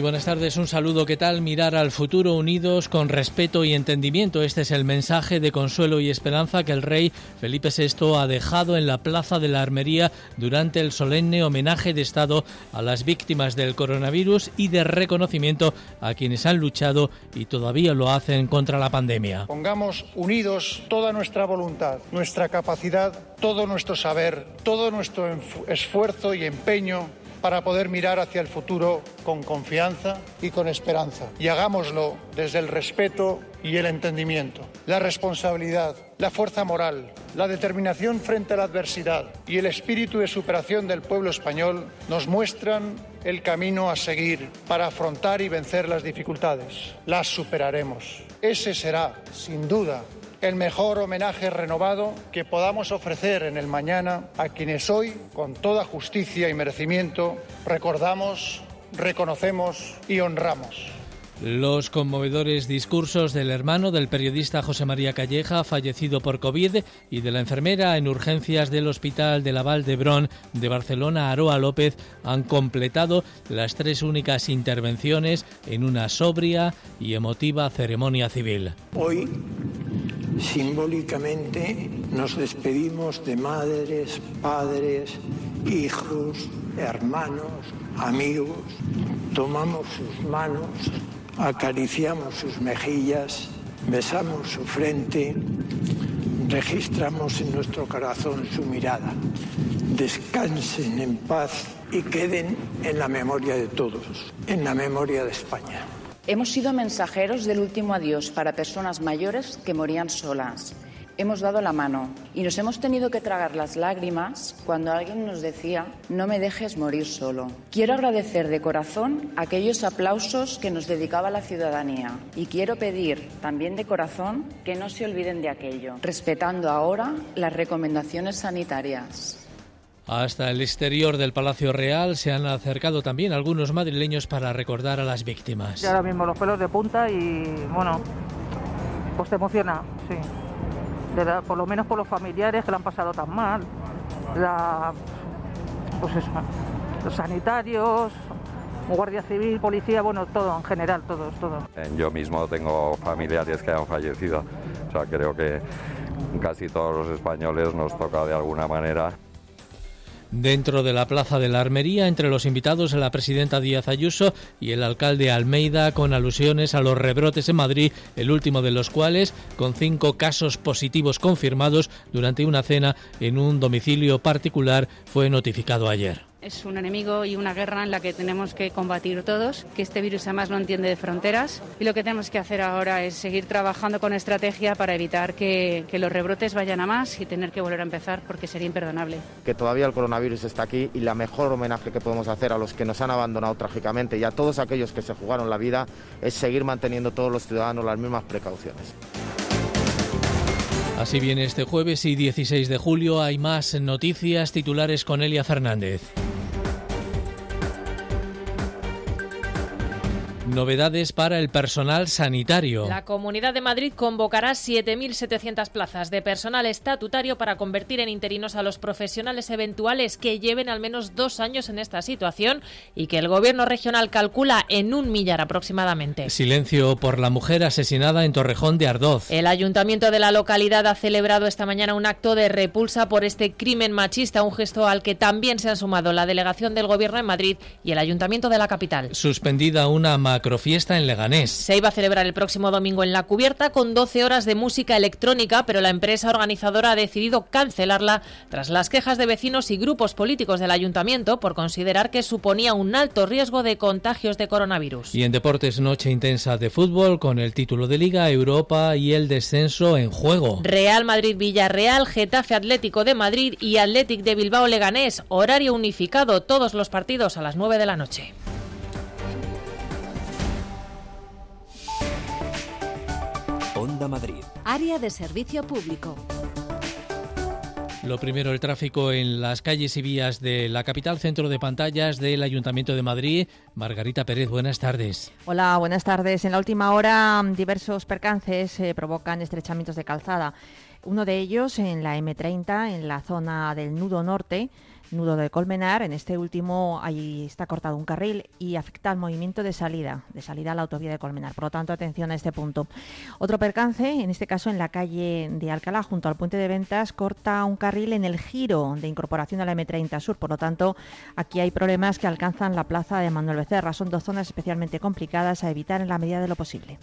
Buenas tardes, un saludo. ¿Qué tal? Mirar al futuro unidos con respeto y entendimiento. Este es el mensaje de consuelo y esperanza que el rey Felipe VI ha dejado en la Plaza de la Armería durante el solemne homenaje de Estado a las víctimas del coronavirus y de reconocimiento a quienes han luchado y todavía lo hacen contra la pandemia. Pongamos unidos toda nuestra voluntad, nuestra capacidad, todo nuestro saber, todo nuestro esfuerzo y empeño para poder mirar hacia el futuro con confianza y con esperanza. Y hagámoslo desde el respeto y el entendimiento, la responsabilidad, la fuerza moral, la determinación frente a la adversidad y el espíritu de superación del pueblo español nos muestran el camino a seguir para afrontar y vencer las dificultades. Las superaremos. Ese será, sin duda, el mejor homenaje renovado que podamos ofrecer en el mañana a quienes hoy, con toda justicia y merecimiento, recordamos, reconocemos y honramos. Los conmovedores discursos del hermano del periodista José María Calleja, fallecido por COVID, y de la enfermera en urgencias del Hospital de la Val d'Hebron de Barcelona, Aroa López, han completado las tres únicas intervenciones en una sobria y emotiva ceremonia civil. Hoy Simbólicamente nos despedimos de madres, padres, hijos, hermanos, amigos. Tomamos sus manos, acariciamos sus mejillas, besamos su frente, registramos en nuestro corazón su mirada. Descansen en paz y queden en la memoria de todos, en la memoria de España. Hemos sido mensajeros del último adiós para personas mayores que morían solas. Hemos dado la mano y nos hemos tenido que tragar las lágrimas cuando alguien nos decía, no me dejes morir solo. Quiero agradecer de corazón aquellos aplausos que nos dedicaba la ciudadanía y quiero pedir también de corazón que no se olviden de aquello, respetando ahora las recomendaciones sanitarias. Hasta el exterior del Palacio Real se han acercado también algunos madrileños para recordar a las víctimas. Y ahora mismo los pelos de punta y bueno, pues te emociona, sí. por lo menos por los familiares que lo han pasado tan mal. La, pues eso, los sanitarios, guardia civil, policía, bueno, todo en general, todos, todos. Yo mismo tengo familiares que han fallecido, o sea, creo que casi todos los españoles nos toca de alguna manera Dentro de la Plaza de la Armería, entre los invitados, la presidenta Díaz Ayuso y el alcalde Almeida, con alusiones a los rebrotes en Madrid, el último de los cuales, con cinco casos positivos confirmados durante una cena en un domicilio particular, fue notificado ayer. Es un enemigo y una guerra en la que tenemos que combatir todos, que este virus además no entiende de fronteras y lo que tenemos que hacer ahora es seguir trabajando con estrategia para evitar que, los rebrotes vayan a más y tener que volver a empezar porque sería imperdonable. Que todavía el coronavirus está aquí y la mejor homenaje que podemos hacer a los que nos han abandonado trágicamente y a todos aquellos que se jugaron la vida es seguir manteniendo todos los ciudadanos las mismas precauciones. Así viene este jueves y 16 de julio hay más noticias titulares con Elia Fernández. Novedades para el personal sanitario. La Comunidad de Madrid convocará 7.700 plazas de personal estatutario para convertir en interinos a los profesionales eventuales que lleven al menos dos años en esta situación y que el Gobierno regional calcula en un millar aproximadamente. Silencio por la mujer asesinada en Torrejón de Ardoz. El ayuntamiento de la localidad ha celebrado esta mañana un acto de repulsa por este crimen machista, un gesto al que también se han sumado la delegación del Gobierno en Madrid y el ayuntamiento de la capital. Suspendida una macrofiesta en Leganés. Se iba a celebrar el próximo domingo en La Cubierta con 12 horas de música electrónica, pero la empresa organizadora ha decidido cancelarla tras las quejas de vecinos y grupos políticos del ayuntamiento por considerar que suponía un alto riesgo de contagios de coronavirus. Y en deportes, noche intensa de fútbol con el título de Liga, Europa y el descenso en juego. Real Madrid-Villarreal, Getafe Atlético de Madrid y Atlético de Bilbao Leganés. Horario unificado, todos los partidos a las 9 de la noche. Onda Madrid. Área de servicio público. Lo primero, el tráfico en las calles y vías de la capital, centro de pantallas del Ayuntamiento de Madrid. Margarita Pérez, buenas tardes. Hola, buenas tardes. En la última hora, diversos percances eh, provocan estrechamientos de calzada. Uno de ellos en la M30, en la zona del nudo norte nudo de Colmenar. En este último ahí está cortado un carril y afecta al movimiento de salida, de salida a la autovía de Colmenar. Por lo tanto, atención a este punto. Otro percance, en este caso en la calle de Alcalá, junto al puente de ventas, corta un carril en el giro de incorporación a la M30 Sur. Por lo tanto, aquí hay problemas que alcanzan la plaza de Manuel Becerra. Son dos zonas especialmente complicadas a evitar en la medida de lo posible.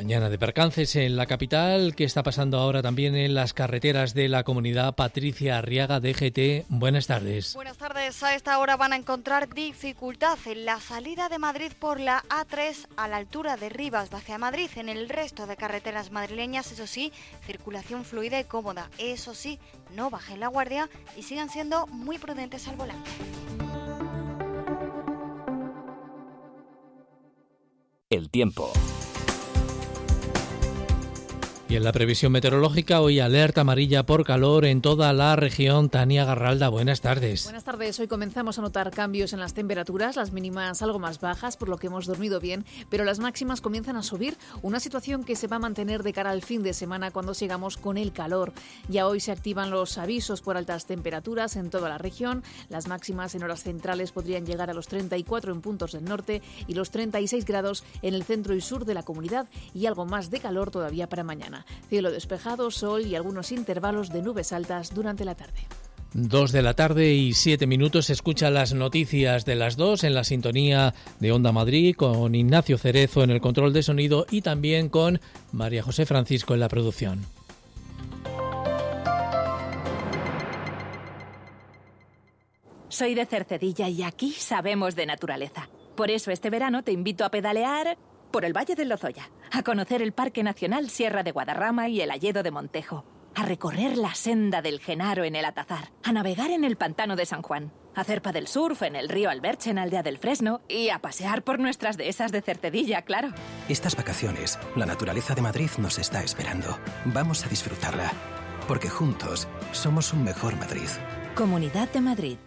Mañana de percances en la capital. ¿Qué está pasando ahora también en las carreteras de la comunidad? Patricia Arriaga, DGT. Buenas tardes. Buenas tardes. A esta hora van a encontrar dificultad en la salida de Madrid por la A3 a la altura de Rivas hacia Madrid. En el resto de carreteras madrileñas, eso sí, circulación fluida y cómoda. Eso sí, no bajen la guardia y sigan siendo muy prudentes al volante. El tiempo. Y en la previsión meteorológica, hoy alerta amarilla por calor en toda la región. Tania Garralda, buenas tardes. Buenas tardes. Hoy comenzamos a notar cambios en las temperaturas, las mínimas algo más bajas, por lo que hemos dormido bien, pero las máximas comienzan a subir. Una situación que se va a mantener de cara al fin de semana cuando sigamos con el calor. Ya hoy se activan los avisos por altas temperaturas en toda la región. Las máximas en horas centrales podrían llegar a los 34 en puntos del norte y los 36 grados en el centro y sur de la comunidad y algo más de calor todavía para mañana. Cielo despejado, sol y algunos intervalos de nubes altas durante la tarde. Dos de la tarde y siete minutos. Escucha las noticias de las dos en la sintonía de Onda Madrid con Ignacio Cerezo en el control de sonido y también con María José Francisco en la producción. Soy de Cercedilla y aquí sabemos de naturaleza. Por eso este verano te invito a pedalear por el Valle del Lozoya, a conocer el Parque Nacional Sierra de Guadarrama y el Alledo de Montejo, a recorrer la senda del Genaro en el Atazar, a navegar en el Pantano de San Juan, a hacer del surf en el río Alberche en Aldea del Fresno y a pasear por nuestras dehesas de Cercedilla, claro. Estas vacaciones, la naturaleza de Madrid nos está esperando. Vamos a disfrutarla, porque juntos somos un mejor Madrid. Comunidad de Madrid.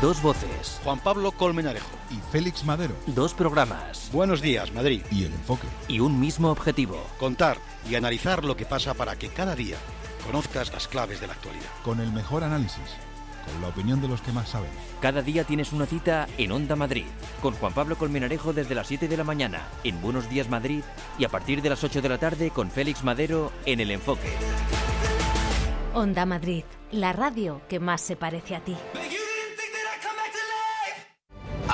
Dos voces. Juan Pablo Colmenarejo. Y Félix Madero. Dos programas. Buenos días, Madrid. Y el enfoque. Y un mismo objetivo. Contar y analizar lo que pasa para que cada día conozcas las claves de la actualidad. Con el mejor análisis. Con la opinión de los que más saben. Cada día tienes una cita en Onda Madrid. Con Juan Pablo Colmenarejo desde las 7 de la mañana en Buenos Días Madrid. Y a partir de las 8 de la tarde con Félix Madero en El Enfoque. Onda Madrid. La radio que más se parece a ti.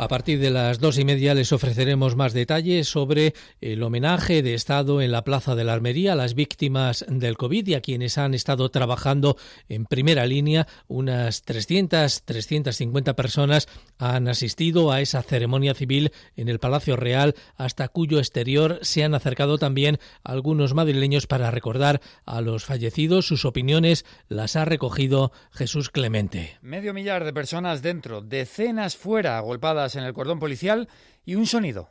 A partir de las dos y media les ofreceremos más detalles sobre el homenaje de Estado en la Plaza de la Armería a las víctimas del COVID y a quienes han estado trabajando en primera línea. Unas 300, 350 personas han asistido a esa ceremonia civil en el Palacio Real, hasta cuyo exterior se han acercado también algunos madrileños para recordar a los fallecidos. Sus opiniones las ha recogido Jesús Clemente. Medio millar de personas dentro, decenas fuera, agolpadas en el cordón policial y un sonido.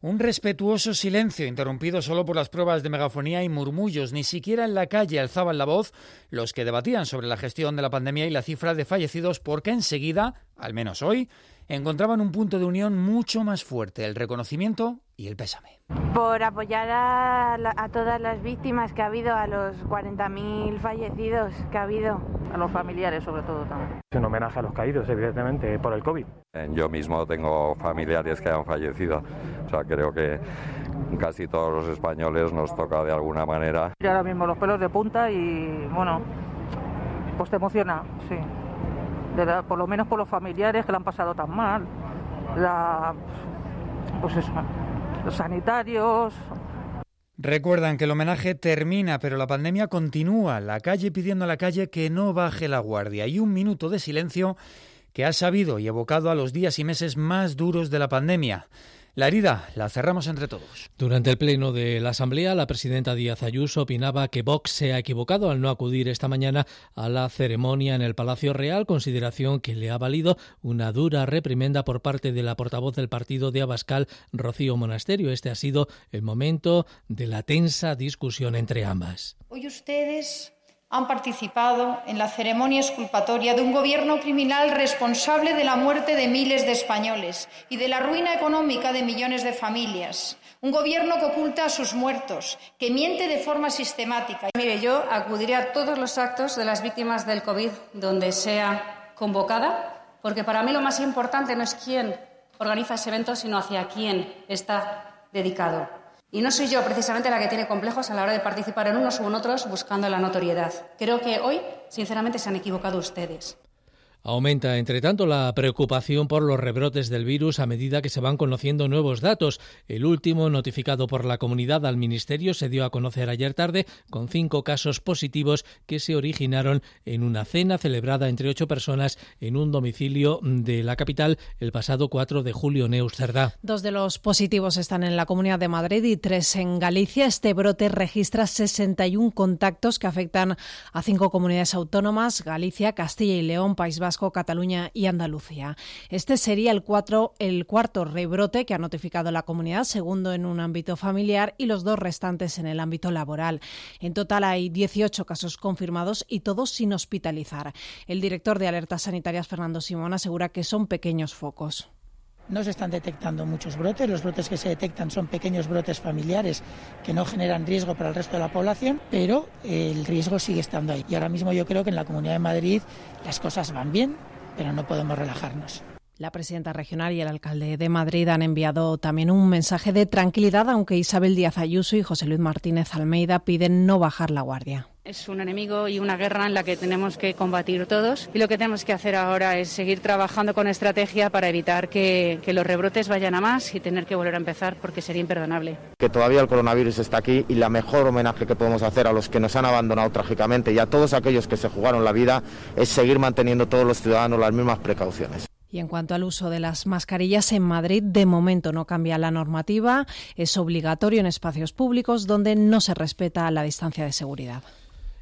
Un respetuoso silencio interrumpido solo por las pruebas de megafonía y murmullos. Ni siquiera en la calle alzaban la voz los que debatían sobre la gestión de la pandemia y la cifra de fallecidos porque enseguida, al menos hoy, encontraban un punto de unión mucho más fuerte, el reconocimiento y el pésame. Por apoyar a, todas las víctimas que ha habido, a los 40.000 fallecidos que ha habido. A los familiares sobre todo también. Un homenaje a los caídos, evidentemente, por el COVID. Yo mismo tengo familiares que han fallecido, o sea, creo que, casi todos los españoles nos toca de alguna manera. Y ahora mismo los pelos de punta y bueno, pues te emociona, sí. Por lo menos por los familiares que lo han pasado tan mal. La, pues los sanitarios. Recuerdan que el homenaje termina, pero la pandemia continúa. La calle pidiendo a la calle que no baje la guardia. Y un minuto de silencio que ha sabido y evocado a los días y meses más duros de la pandemia. La herida la cerramos entre todos. Durante el pleno de la Asamblea, la presidenta Díaz Ayuso opinaba que Vox se ha equivocado al no acudir esta mañana a la ceremonia en el Palacio Real, consideración que le ha valido una dura reprimenda por parte de la portavoz del partido de Abascal, Rocío Monasterio. Este ha sido el momento de la tensa discusión entre ambas. Hoy ustedes han participado en la ceremonia exculpatoria de un gobierno criminal responsable de la muerte de miles de españoles y de la ruina económica de millones de familias. Un gobierno que oculta a sus muertos, que miente de forma sistemática. Mire, yo acudiré a todos los actos de las víctimas del COVID donde sea convocada, porque para mí lo más importante no es quién organiza ese evento, sino hacia quién está dedicado. Y no soy yo precisamente la que tiene complejos a la hora de participar en unos u en otros buscando la notoriedad. Creo que hoy, sinceramente, se han equivocado ustedes. Aumenta, entre tanto, la preocupación por los rebrotes del virus a medida que se van conociendo nuevos datos. El último, notificado por la comunidad al Ministerio, se dio a conocer ayer tarde con cinco casos positivos que se originaron en una cena celebrada entre ocho personas en un domicilio de la capital el pasado 4 de julio en Dos de los positivos están en la Comunidad de Madrid y tres en Galicia. Este brote registra 61 contactos que afectan a cinco comunidades autónomas, Galicia, Castilla y León, País Vasco, Cataluña y Andalucía. Este sería el, el cuarto rebrote que ha notificado la comunidad, segundo en un ámbito familiar y los dos restantes en el ámbito laboral. En total hay 18 casos confirmados y todos sin hospitalizar. El director de Alertas Sanitarias, Fernando Simón, asegura que son pequeños focos. No se están detectando muchos brotes, los brotes que se detectan son pequeños brotes familiares que no generan riesgo para el resto de la población, pero el riesgo sigue estando ahí. Y ahora mismo yo creo que en la Comunidad de Madrid las cosas van bien, pero no podemos relajarnos. La presidenta regional y el alcalde de Madrid han enviado también un mensaje de tranquilidad, aunque Isabel Díaz Ayuso y José Luis Martínez Almeida piden no bajar la guardia. Es un enemigo y una guerra en la que tenemos que combatir todos y lo que tenemos que hacer ahora es seguir trabajando con estrategia para evitar que, los rebrotes vayan a más y tener que volver a empezar porque sería imperdonable. Que todavía el coronavirus está aquí y la mejor homenaje que podemos hacer a los que nos han abandonado trágicamente y a todos aquellos que se jugaron la vida es seguir manteniendo todos los ciudadanos las mismas precauciones. Y en cuanto al uso de las mascarillas en Madrid, de momento no cambia la normativa. Es obligatorio en espacios públicos donde no se respeta la distancia de seguridad.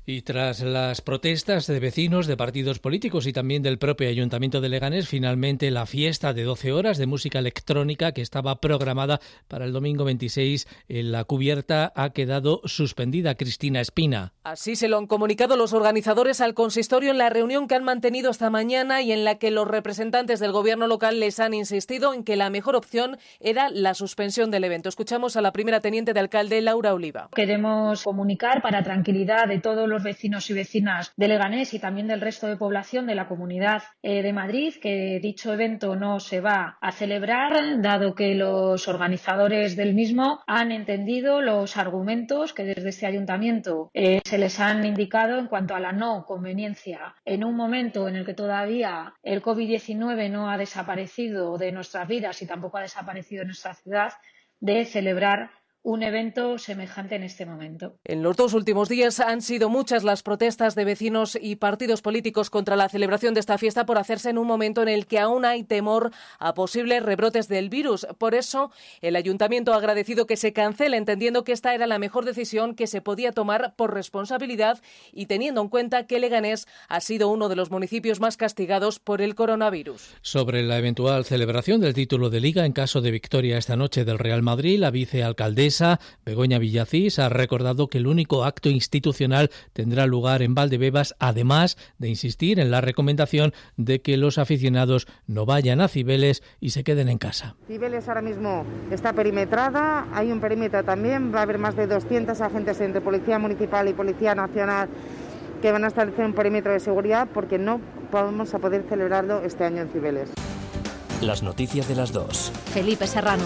Y tras las protestas de vecinos, de partidos políticos y también del propio Ayuntamiento de Leganés, finalmente la fiesta de 12 horas de música electrónica que estaba programada para el domingo 26 en la cubierta ha quedado suspendida. Cristina Espina. Así se lo han comunicado los organizadores al consistorio en la reunión que han mantenido esta mañana y en la que los representantes del gobierno local les han insistido en que la mejor opción era la suspensión del evento. Escuchamos a la primera teniente de alcalde, Laura Oliva. Queremos comunicar para tranquilidad de todos los vecinos y vecinas de Leganés y también del resto de población de la Comunidad eh, de Madrid que dicho evento no se va a celebrar, dado que los organizadores del mismo han entendido los argumentos que desde este ayuntamiento eh, se les han indicado en cuanto a la no conveniencia. En un momento en el que todavía el COVID-19 no ha desaparecido de nuestras vidas y tampoco ha desaparecido de nuestra ciudad de celebrar un evento semejante en este momento. En los dos últimos días han sido muchas las protestas de vecinos y partidos políticos contra la celebración de esta fiesta por hacerse en un momento en el que aún hay temor a posibles rebrotes del virus. Por eso, el ayuntamiento ha agradecido que se cancele, entendiendo que esta era la mejor decisión que se podía tomar por responsabilidad y teniendo en cuenta que Leganés ha sido uno de los municipios más castigados por el coronavirus. Sobre la eventual celebración del título de liga en caso de victoria esta noche del Real Madrid, la vicealcaldesa Begoña Villacís, ha recordado que el único acto institucional tendrá lugar en Valdebebas, además de insistir en la recomendación de que los aficionados no vayan a Cibeles y se queden en casa. Cibeles ahora mismo está perimetrada, hay un perímetro también, va a haber más de 200 agentes entre Policía Municipal y Policía Nacional que van a establecer un perímetro de seguridad porque no vamos a poder celebrarlo este año en Cibeles. Las noticias de las dos. Felipe Serrano.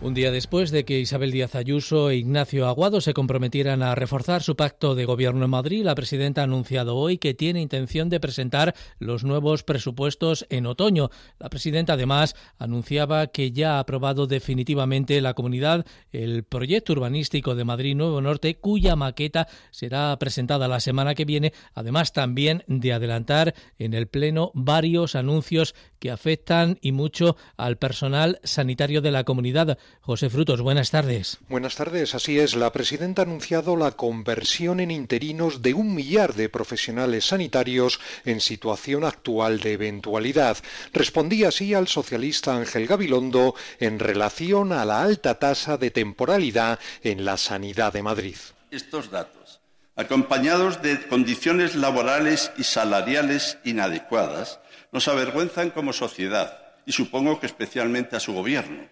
Un día después de que Isabel Díaz Ayuso e Ignacio Aguado se comprometieran a reforzar su pacto de gobierno en Madrid, la presidenta ha anunciado hoy que tiene intención de presentar los nuevos presupuestos en otoño. La presidenta además anunciaba que ya ha aprobado definitivamente la comunidad el proyecto urbanístico de Madrid Nuevo Norte, cuya maqueta será presentada la semana que viene, además también de adelantar en el Pleno varios anuncios que afectan y mucho al personal sanitario de la comunidad. José Frutos, buenas tardes. Buenas tardes, así es. La presidenta ha anunciado la conversión en interinos de un millar de profesionales sanitarios en situación actual de eventualidad. Respondía así al socialista Ángel Gabilondo en relación a la alta tasa de temporalidad en la sanidad de Madrid. Estos datos, acompañados de condiciones laborales y salariales inadecuadas, nos avergüenzan como sociedad y supongo que especialmente a su gobierno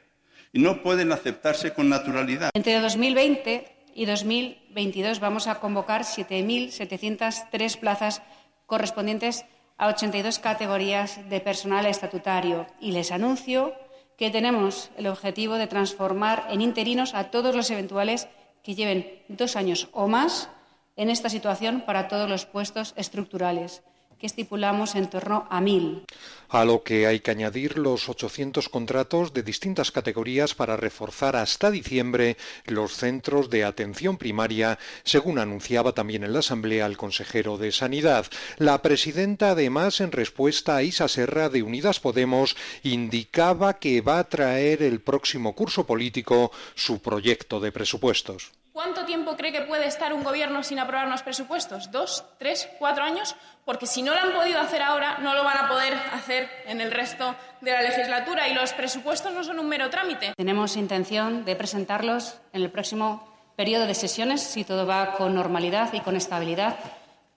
y no pueden aceptarse con naturalidad. Entre 2020 y 2022 vamos a convocar 7.703 plazas correspondientes a 82 categorías de personal estatutario y les anuncio que tenemos el objetivo de transformar en interinos a todos los eventuales que lleven dos años o más en esta situación para todos los puestos estructurales que estipulamos en torno a mil. A lo que hay que añadir los 800 contratos de distintas categorías para reforzar hasta diciembre los centros de atención primaria, según anunciaba también en la Asamblea el consejero de Sanidad. La presidenta, además, en respuesta a Isa Serra de Unidas Podemos, indicaba que va a traer el próximo curso político su proyecto de presupuestos. ¿Cuánto tiempo cree que puede estar un gobierno sin aprobar unos presupuestos? ¿Dos, tres, cuatro años? Porque si no lo han podido hacer ahora, no lo van a poder hacer en el resto de la legislatura y los presupuestos no son un mero trámite. Tenemos intención de presentarlos en el próximo periodo de sesiones, si todo va con normalidad y con estabilidad,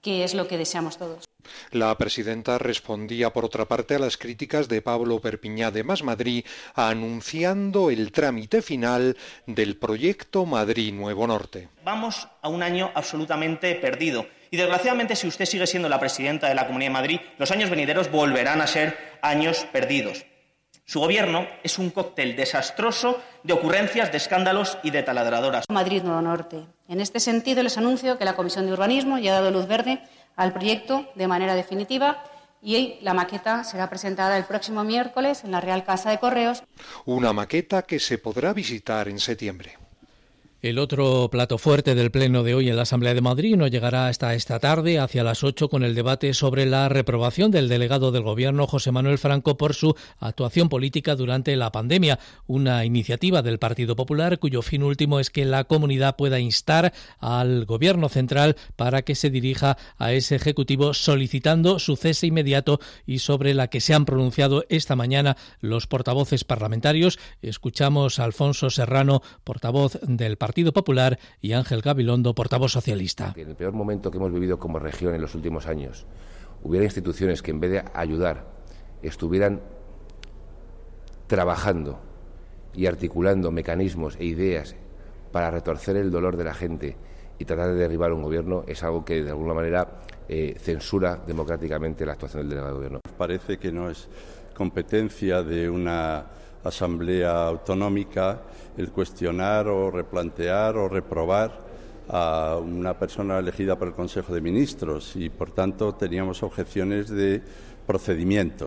que es lo que deseamos todos. La presidenta respondía, por otra parte, a las críticas de Pablo Perpiñá de Más Madrid, anunciando el trámite final del proyecto Madrid Nuevo Norte. Vamos a un año absolutamente perdido. Y desgraciadamente, si usted sigue siendo la presidenta de la Comunidad de Madrid, los años venideros volverán a ser años perdidos. Su gobierno es un cóctel desastroso de ocurrencias, de escándalos y de taladradoras. Madrid Nuevo Norte. En este sentido, les anuncio que la Comisión de Urbanismo ya ha dado luz verde al proyecto de manera definitiva y la maqueta será presentada el próximo miércoles en la Real Casa de Correos. Una maqueta que se podrá visitar en septiembre. El otro plato fuerte del Pleno de hoy en la Asamblea de Madrid no llegará hasta esta tarde, hacia las 8, con el debate sobre la reprobación del delegado del Gobierno, José Manuel Franco, por su actuación política durante la pandemia. Una iniciativa del Partido Popular cuyo fin último es que la comunidad pueda instar al Gobierno central para que se dirija a ese Ejecutivo solicitando su cese inmediato y sobre la que se han pronunciado esta mañana los portavoces parlamentarios. Escuchamos a Alfonso Serrano, portavoz del Partido Partido Popular y Ángel Gabilondo, portavoz socialista. En el peor momento que hemos vivido como región en los últimos años, hubiera instituciones que en vez de ayudar estuvieran trabajando y articulando mecanismos e ideas para retorcer el dolor de la gente y tratar de derribar un gobierno es algo que de alguna manera eh, censura democráticamente la actuación del delegado de gobierno. Parece que no es competencia de una asamblea autonómica el cuestionar o replantear o reprobar a una persona elegida por el Consejo de Ministros y, por tanto, teníamos objeciones de procedimiento.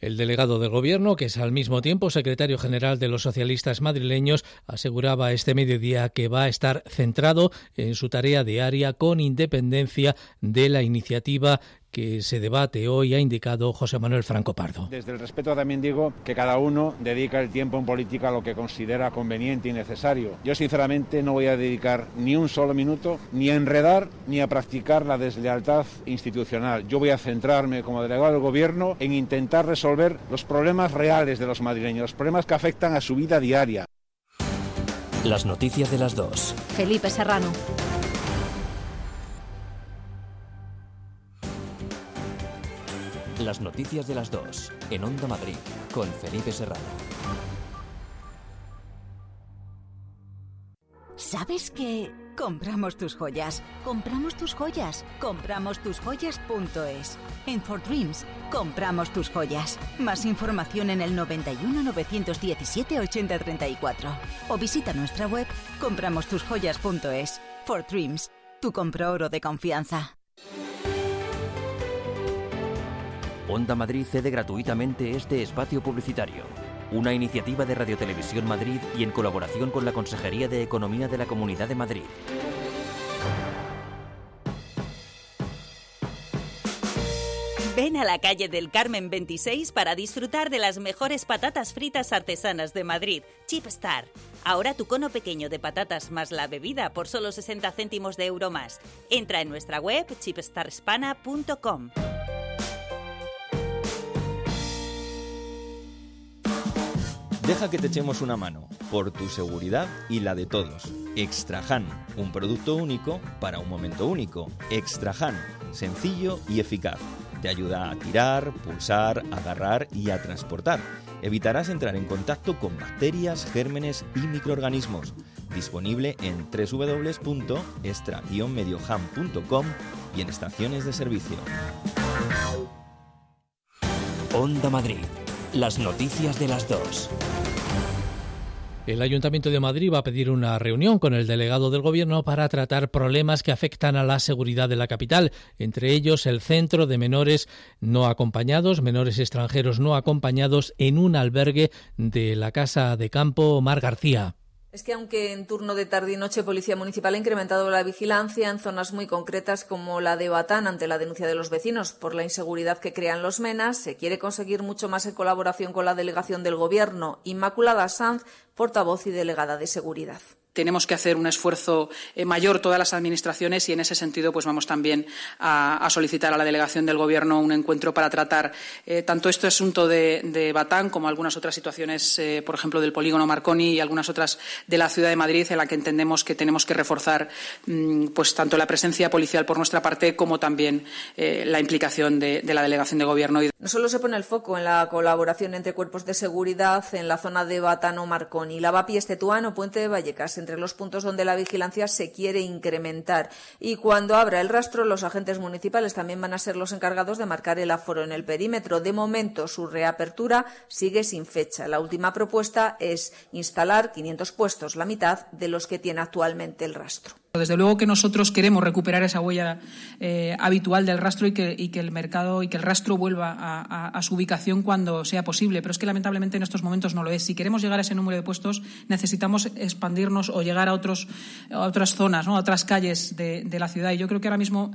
El delegado del Gobierno, que es al mismo tiempo secretario general de los socialistas madrileños, aseguraba este mediodía que va a estar centrado en su tarea diaria con independencia de la iniciativa que se debate hoy, ha indicado José Manuel Franco Pardo. Desde el respeto también digo que cada uno dedica el tiempo en política a lo que considera conveniente y necesario. Yo sinceramente no voy a dedicar ni un solo minuto ni a enredar ni a practicar la deslealtad institucional. Yo voy a centrarme como delegado del Gobierno en intentar resolver los problemas reales de los madrileños, los problemas que afectan a su vida diaria. Las noticias de las dos. Felipe Serrano. Las noticias de las dos, en Onda Madrid, con Felipe Serrano. ¿Sabes que Compramos tus joyas. Compramos tus joyas. Compramos tus joyas.es. En For Dreams, compramos tus joyas. Más información en el 91 917 8034 o visita nuestra web compramostusjoyas.es. For Dreams, tu compro oro de confianza. Onda Madrid cede gratuitamente este espacio publicitario. Una iniciativa de Radio Televisión Madrid y en colaboración con la Consejería de Economía de la Comunidad de Madrid. Ven a la calle del Carmen 26 para disfrutar de las mejores patatas fritas artesanas de Madrid, Chip Star. Ahora tu cono pequeño de patatas más la bebida por solo 60 céntimos de euro más. Entra en nuestra web chipstarspana.com. Deja que te echemos una mano, por tu seguridad y la de todos. Extrahan, un producto único para un momento único. Extrahan, sencillo y eficaz. Te ayuda a tirar, pulsar, agarrar y a transportar. Evitarás entrar en contacto con bacterias, gérmenes y microorganismos. Disponible en www.extra-medioham.com y en estaciones de servicio. Onda Madrid. Las noticias de las dos. El Ayuntamiento de Madrid va a pedir una reunión con el delegado del Gobierno para tratar problemas que afectan a la seguridad de la capital, entre ellos el centro de menores no acompañados, menores extranjeros no acompañados en un albergue de la Casa de Campo Mar García. Es que aunque en turno de tarde y noche Policía Municipal ha incrementado la vigilancia en zonas muy concretas como la de Batán ante la denuncia de los vecinos por la inseguridad que crean los menas, se quiere conseguir mucho más en colaboración con la delegación del Gobierno. Inmaculada Sanz, portavoz y delegada de seguridad tenemos que hacer un esfuerzo eh, mayor todas las administraciones y en ese sentido pues vamos también a, solicitar a la delegación del Gobierno un encuentro para tratar eh, tanto este asunto de, Batán como algunas otras situaciones, eh, por ejemplo, del polígono Marconi y algunas otras de la ciudad de Madrid en la que entendemos que tenemos que reforzar mm, pues tanto la presencia policial por nuestra parte como también la implicación de, la delegación de Gobierno. No solo se pone el foco en la colaboración entre cuerpos de seguridad en la zona de Batán o Marconi, Lavapi, Estetuán o Puente de Vallecas entre los puntos donde la vigilancia se quiere incrementar. Y cuando abra el rastro, los agentes municipales también van a ser los encargados de marcar el aforo en el perímetro. De momento, su reapertura sigue sin fecha. La última propuesta es instalar 500 puestos, la mitad de los que tiene actualmente el rastro. Desde luego que nosotros queremos recuperar esa huella eh, habitual del rastro y que, el mercado y que el rastro vuelva a, su ubicación cuando sea posible, pero es que lamentablemente en estos momentos no lo es. Si queremos llegar a ese número de puestos, necesitamos expandirnos o llegar a, otras zonas, a otras calles de, la ciudad. Y yo creo que ahora mismo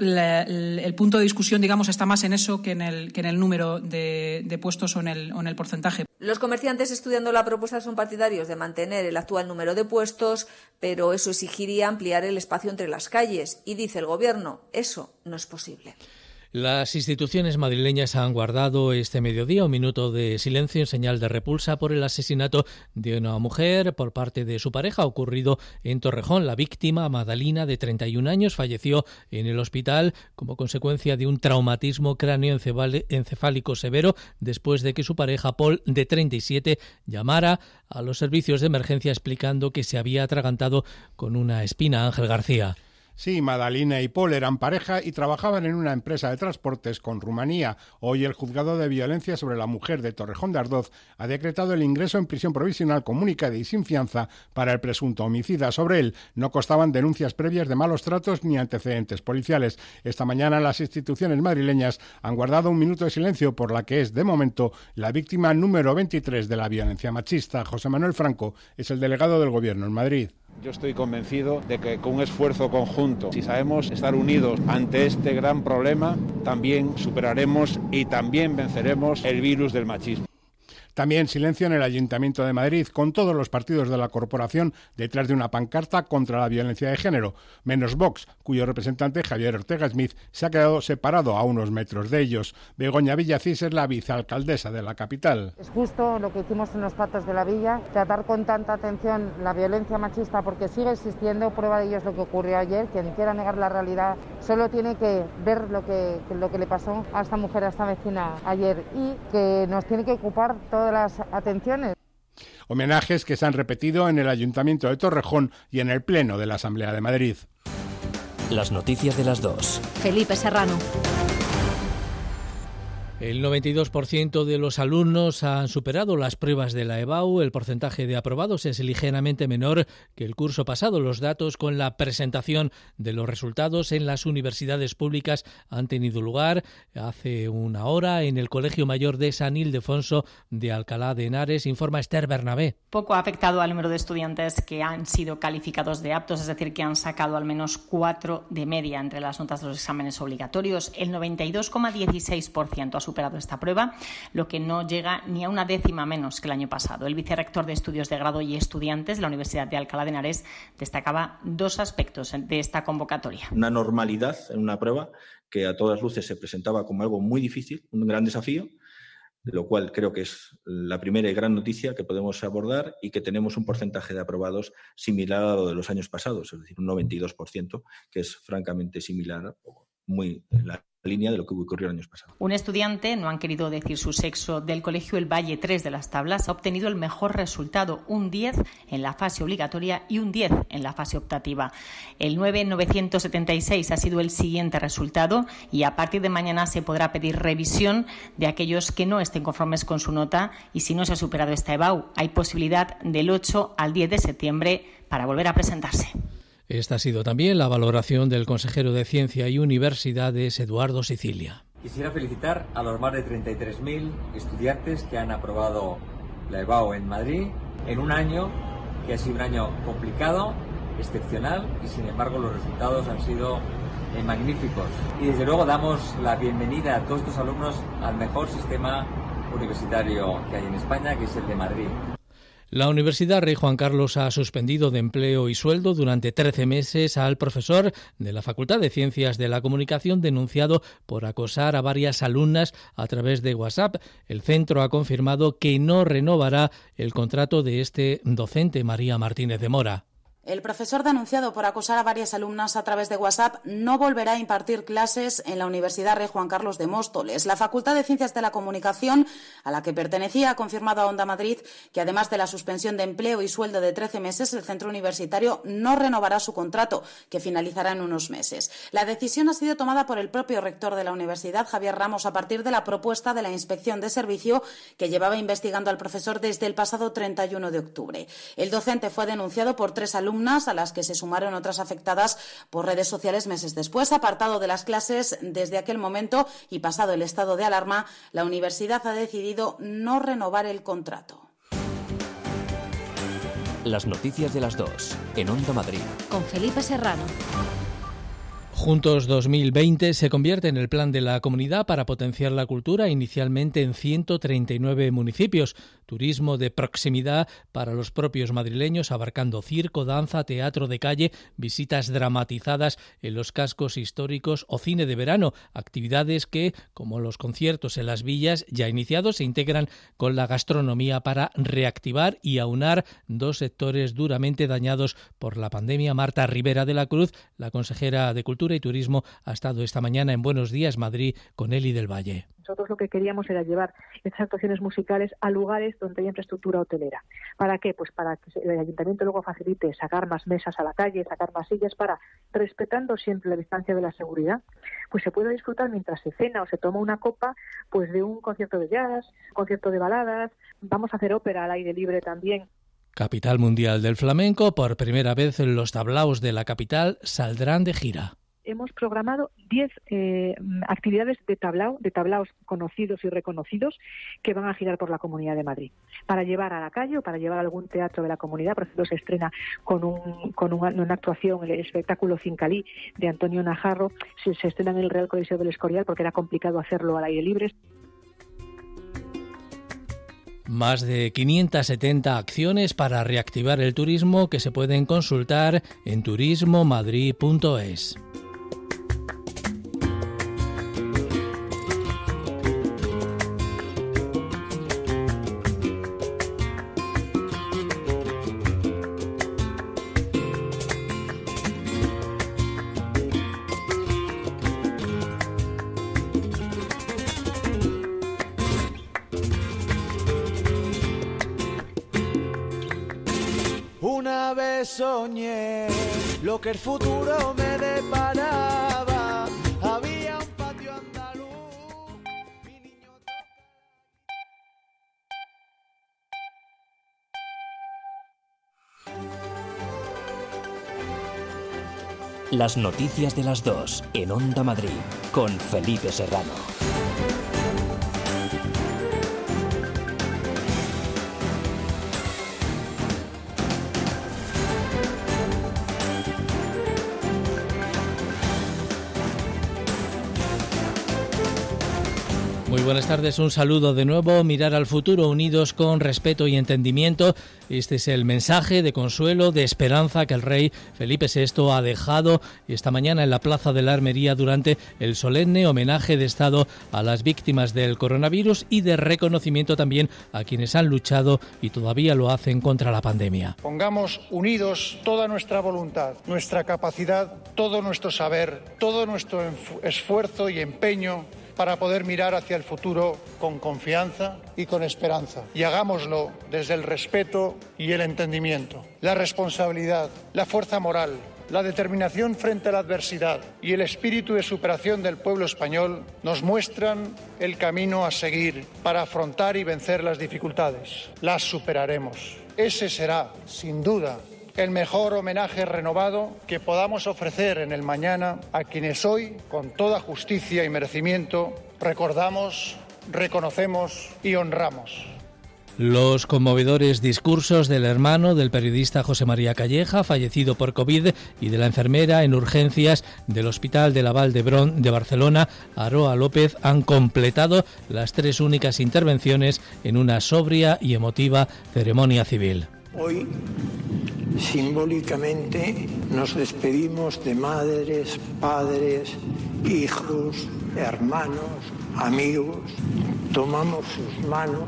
el, punto de discusión, digamos, está más en eso que en el, número de, puestos o en, el, o en el porcentaje. Los comerciantes estudiando la propuesta son partidarios de mantener el actual número de puestos, pero eso exigiría ampliar el espacio entre las calles. Y dice el Gobierno, eso no es posible. Las instituciones madrileñas han guardado este mediodía un minuto de silencio en señal de repulsa por el asesinato de una mujer por parte de su pareja ocurrido en Torrejón. La víctima, Madalina, de 31 años, falleció en el hospital como consecuencia de un traumatismo cráneoencefálico severo después de que su pareja, Paul, de 37, llamara a los servicios de emergencia explicando que se había atragantado con una espina. Ángel García. Sí, Madalina y Paul eran pareja y trabajaban en una empresa de transportes con Rumanía. Hoy el juzgado de violencia sobre la mujer de Torrejón de Ardoz ha decretado el ingreso en prisión provisional comunicada y sin fianza para el presunto homicida. Sobre él no costaban denuncias previas de malos tratos ni antecedentes policiales. Esta mañana las instituciones madrileñas han guardado un minuto de silencio por la que es, de momento, la víctima número 23 de la violencia machista. José Manuel Franco es el delegado del Gobierno en Madrid. Yo estoy convencido de que con un esfuerzo conjunto, si sabemos estar unidos ante este gran problema, también superaremos y también venceremos el virus del machismo. También silencio en el Ayuntamiento de Madrid, con todos los partidos de la corporación detrás de una pancarta contra la violencia de género, menos Vox, cuyo representante Javier Ortega Smith se ha quedado separado a unos metros de ellos. Begoña Villacís es la vicealcaldesa de la capital. Es justo lo que hicimos en los patos de la villa, tratar con tanta atención la violencia machista porque sigue existiendo. Prueba de ello es lo que ocurrió ayer. Quien quiera negar la realidad solo tiene que ver lo que, lo que le pasó a esta mujer, a esta vecina ayer y que nos tiene que ocupar todas las atenciones. Homenajes que se han repetido en el Ayuntamiento de Torrejón y en el Pleno de la Asamblea de Madrid. Las noticias de las dos. Felipe Serrano. El 92% de los alumnos han superado las pruebas de la EBAU. El porcentaje de aprobados es ligeramente menor que el curso pasado. Los datos con la presentación de los resultados en las universidades públicas han tenido lugar hace una hora en el Colegio Mayor de San Ildefonso de Alcalá de Henares, informa Esther Bernabé. Poco ha afectado al número de estudiantes que han sido calificados de aptos, es decir, que han sacado al menos cuatro de media entre las notas de los exámenes obligatorios. El 92,16% ha superado esta prueba, lo que no llega ni a una décima menos que el año pasado. El vicerrector de Estudios de Grado y Estudiantes de la Universidad de Alcalá de Henares destacaba dos aspectos de esta convocatoria. Una normalidad en una prueba que a todas luces se presentaba como algo muy difícil, un gran desafío, lo cual creo que es la primera y gran noticia que podemos abordar y que tenemos un porcentaje de aprobados similar a lo de los años pasados, es decir, un 92%, que es francamente similar, muy en línea de lo que ocurrió años pasados. Un estudiante, no han querido decir su sexo, del Colegio El Valle 3 de las tablas ha obtenido el mejor resultado, un 10 en la fase obligatoria y un 10 en la fase optativa. El 9976 ha sido el siguiente resultado y a partir de mañana se podrá pedir revisión de aquellos que no estén conformes con su nota y si no se ha superado esta EBAU, hay posibilidad del 8 al 10 de septiembre para volver a presentarse. Esta ha sido también la valoración del consejero de Ciencia y Universidades, Eduardo Sicilia. Quisiera felicitar a los más de 33.000 estudiantes que han aprobado la EBAU en Madrid en un año que ha sido un año complicado, excepcional y sin embargo los resultados han sido eh, magníficos. Y desde luego damos la bienvenida a todos estos alumnos al mejor sistema universitario que hay en España, que es el de Madrid. La Universidad Rey Juan Carlos ha suspendido de empleo y sueldo durante 13 meses al profesor de la Facultad de Ciencias de la Comunicación denunciado por acosar a varias alumnas a través de WhatsApp. El centro ha confirmado que no renovará el contrato de este docente María Martínez de Mora. El profesor denunciado por acosar a varias alumnas a través de WhatsApp no volverá a impartir clases en la Universidad Rey Juan Carlos de Móstoles. La Facultad de Ciencias de la Comunicación, a la que pertenecía, ha confirmado a Onda Madrid que, además de la suspensión de empleo y sueldo de 13 meses, el centro universitario no renovará su contrato, que finalizará en unos meses. La decisión ha sido tomada por el propio rector de la universidad, Javier Ramos, a partir de la propuesta de la Inspección de Servicio que llevaba investigando al profesor desde el pasado 31 de octubre. El docente fue denunciado por tres alumnos a las que se sumaron otras afectadas por redes sociales meses después. Apartado de las clases desde aquel momento y pasado el estado de alarma, la universidad ha decidido no renovar el contrato. Las noticias de las dos, en Onda Madrid. Con Felipe Serrano. Juntos 2020 se convierte en el plan de la comunidad para potenciar la cultura inicialmente en 139 municipios. Turismo de proximidad para los propios madrileños, abarcando circo, danza, teatro de calle, visitas dramatizadas en los cascos históricos o cine de verano. Actividades que, como los conciertos en las villas ya iniciados, se integran con la gastronomía para reactivar y aunar dos sectores duramente dañados por la pandemia. Marta Rivera de la Cruz, la consejera de Cultura y Turismo ha estado esta mañana en Buenos Días Madrid con Eli del Valle. Nosotros lo que queríamos era llevar estas actuaciones musicales a lugares donde hay infraestructura hotelera. ¿Para qué? Pues para que el ayuntamiento luego facilite sacar más mesas a la calle, sacar más sillas para, respetando siempre la distancia de la seguridad, pues se puede disfrutar mientras se cena o se toma una copa, pues de un concierto de jazz, concierto de baladas. Vamos a hacer ópera al aire libre también Capital Mundial del Flamenco, por primera vez los tablaos de la capital saldrán de gira hemos programado 10 eh, actividades de tablao, de tablaos conocidos y reconocidos que van a girar por la Comunidad de Madrid. Para llevar a la calle o para llevar a algún teatro de la comunidad, por ejemplo, se estrena con, un, con una, actuación el espectáculo Cincalí de Antonio Najarro, se, se estrena en el Real Coliseo del Escorial porque era complicado hacerlo al aire libre. Más de 570 acciones para reactivar el turismo que se pueden consultar en turismomadrid.es. que el futuro me deparaba. Había un patio andaluz. Las noticias de las dos en Onda Madrid con Felipe Serrano. Buenas tardes, un saludo de nuevo. Mirar al futuro unidos con respeto y entendimiento. Este es el mensaje de consuelo, de esperanza que el rey Felipe VI ha dejado esta mañana en la Plaza de la Armería durante el solemne homenaje de Estado a las víctimas del coronavirus y de reconocimiento también a quienes han luchado y todavía lo hacen contra la pandemia. Pongamos unidos toda nuestra voluntad, nuestra capacidad, todo nuestro saber, todo nuestro esfuerzo y empeño para poder mirar hacia el futuro con confianza y con esperanza. Y hagámoslo desde el respeto y el entendimiento, la responsabilidad, la fuerza moral, la determinación frente a la adversidad y el espíritu de superación del pueblo español nos muestran el camino a seguir para afrontar y vencer las dificultades. Las superaremos. Ese será, sin duda, el mejor homenaje renovado que podamos ofrecer en el mañana a quienes hoy, con toda justicia y merecimiento, recordamos, reconocemos y honramos. Los conmovedores discursos del hermano del periodista José María Calleja, fallecido por COVID, y de la enfermera en urgencias del Hospital de la Val de Bron de Barcelona, Aroa López, han completado las tres únicas intervenciones en una sobria y emotiva ceremonia civil. Hoy simbólicamente nos despedimos de madres, padres, hijos, hermanos, amigos. Tomamos sus manos,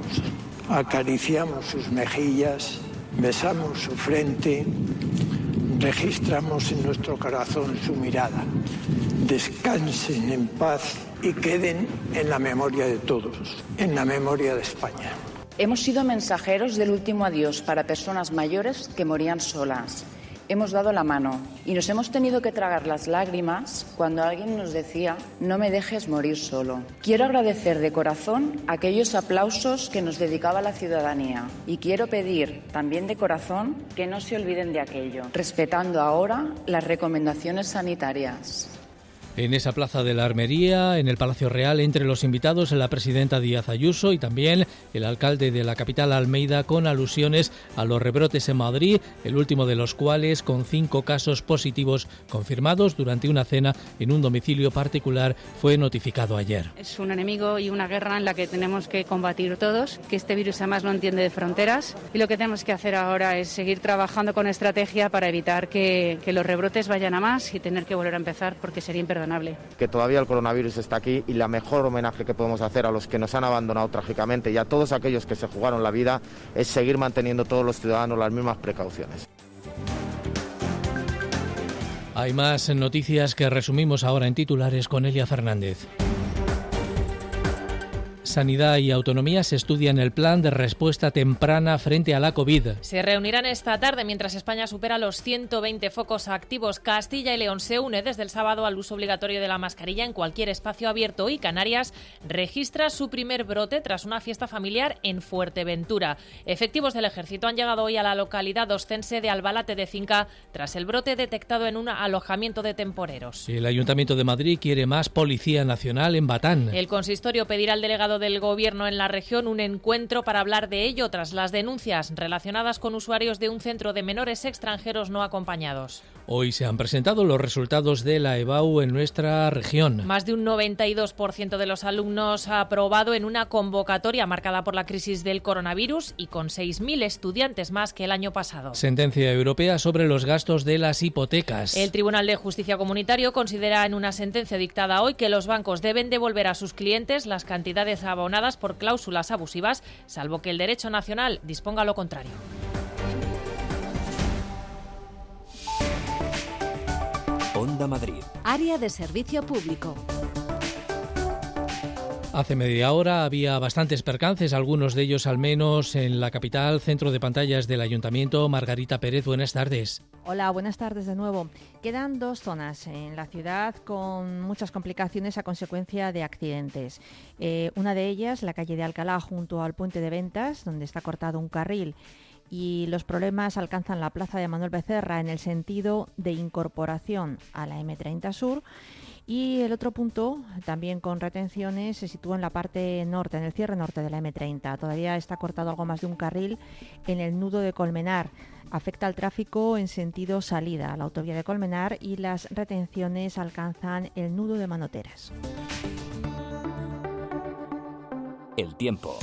acariciamos sus mejillas, besamos su frente, registramos en nuestro corazón su mirada. Descansen en paz y queden en la memoria de todos, en la memoria de España. Hemos sido mensajeros del último adiós para personas mayores que morían solas. Hemos dado la mano y nos hemos tenido que tragar las lágrimas cuando alguien nos decía, no me dejes morir solo. Quiero agradecer de corazón aquellos aplausos que nos dedicaba la ciudadanía y quiero pedir también de corazón que no se olviden de aquello, respetando ahora las recomendaciones sanitarias. En esa plaza de la Armería, en el Palacio Real, entre los invitados, la presidenta Díaz Ayuso y también el alcalde de la capital Almeida, con alusiones a los rebrotes en Madrid, el último de los cuales con cinco casos positivos confirmados durante una cena en un domicilio particular, fue notificado ayer. Es un enemigo y una guerra en la que tenemos que combatir todos, que este virus además no entiende de fronteras y lo que tenemos que hacer ahora es seguir trabajando con estrategia para evitar que, que los rebrotes vayan a más y tener que volver a empezar porque sería imperdonable. Que todavía el coronavirus está aquí y la mejor homenaje que podemos hacer a los que nos han abandonado trágicamente y a todos aquellos que se jugaron la vida es seguir manteniendo todos los ciudadanos las mismas precauciones. Hay más noticias que resumimos ahora en titulares con Elia Fernández. Sanidad y Autonomía se estudian el plan de respuesta temprana frente a la COVID. Se reunirán esta tarde mientras España supera los 120 focos activos. Castilla y León se une desde el sábado al uso obligatorio de la mascarilla en cualquier espacio abierto y Canarias registra su primer brote tras una fiesta familiar en Fuerteventura. Efectivos del ejército han llegado hoy a la localidad ostense de Albalate de Cinca tras el brote detectado en un alojamiento de temporeros. El Ayuntamiento de Madrid quiere más Policía Nacional en Batán. El consistorio pedirá al delegado del Gobierno en la región un encuentro para hablar de ello tras las denuncias relacionadas con usuarios de un centro de menores extranjeros no acompañados. Hoy se han presentado los resultados de la EBAU en nuestra región. Más de un 92% de los alumnos ha aprobado en una convocatoria marcada por la crisis del coronavirus y con 6.000 estudiantes más que el año pasado. Sentencia europea sobre los gastos de las hipotecas. El Tribunal de Justicia Comunitario considera en una sentencia dictada hoy que los bancos deben devolver a sus clientes las cantidades abonadas por cláusulas abusivas, salvo que el derecho nacional disponga lo contrario. Onda Madrid. Área de servicio público. Hace media hora había bastantes percances, algunos de ellos al menos en la capital, centro de pantallas del ayuntamiento. Margarita Pérez, buenas tardes. Hola, buenas tardes de nuevo. Quedan dos zonas en la ciudad con muchas complicaciones a consecuencia de accidentes. Eh, una de ellas, la calle de Alcalá, junto al puente de ventas, donde está cortado un carril y los problemas alcanzan la plaza de Manuel Becerra en el sentido de incorporación a la M30 Sur y el otro punto, también con retenciones, se sitúa en la parte norte, en el cierre norte de la M30. Todavía está cortado algo más de un carril en el nudo de Colmenar. Afecta al tráfico en sentido salida a la autovía de Colmenar y las retenciones alcanzan el nudo de Manoteras. El tiempo.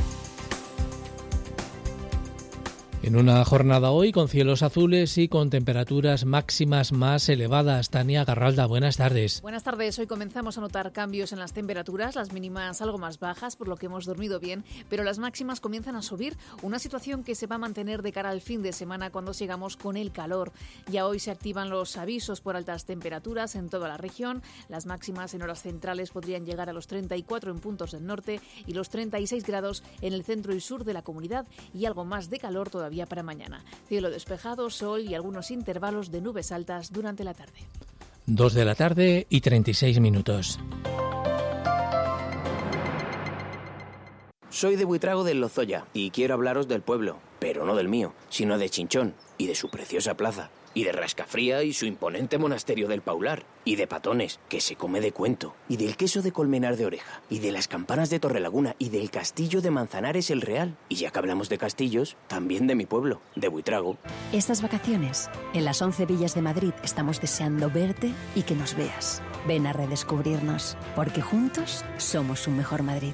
En una jornada hoy con cielos azules y con temperaturas máximas más elevadas. Tania Garralda, buenas tardes. Buenas tardes. Hoy comenzamos a notar cambios en las temperaturas, las mínimas algo más bajas, por lo que hemos dormido bien, pero las máximas comienzan a subir. Una situación que se va a mantener de cara al fin de semana cuando sigamos con el calor. Ya hoy se activan los avisos por altas temperaturas en toda la región. Las máximas en horas centrales podrían llegar a los 34 en puntos del norte y los 36 grados en el centro y sur de la comunidad y algo más de calor todavía para mañana. Cielo despejado, sol y algunos intervalos de nubes altas durante la tarde. 2 de la tarde y 36 minutos. Soy de Buitrago del Lozoya y quiero hablaros del pueblo, pero no del mío, sino de Chinchón y de su preciosa plaza y de Rascafría y su imponente monasterio del Paular, y de Patones, que se come de cuento, y del queso de Colmenar de Oreja, y de las campanas de Torrelaguna, y del castillo de Manzanares el Real. Y ya que hablamos de castillos, también de mi pueblo, de Buitrago. Estas vacaciones, en las 11 villas de Madrid, estamos deseando verte y que nos veas. Ven a redescubrirnos, porque juntos somos un mejor Madrid.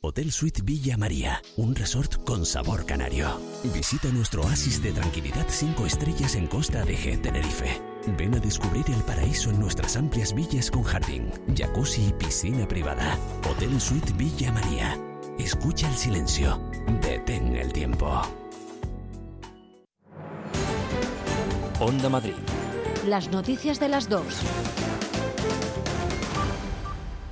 Hotel Suite Villa María, un resort con sabor canario. Visita nuestro oasis de tranquilidad 5 estrellas en Costa de G, Tenerife. Ven a descubrir el paraíso en nuestras amplias villas con jardín, jacuzzi y piscina privada. Hotel Suite Villa María. Escucha el silencio. Detén el tiempo. Onda Madrid. Las noticias de las dos.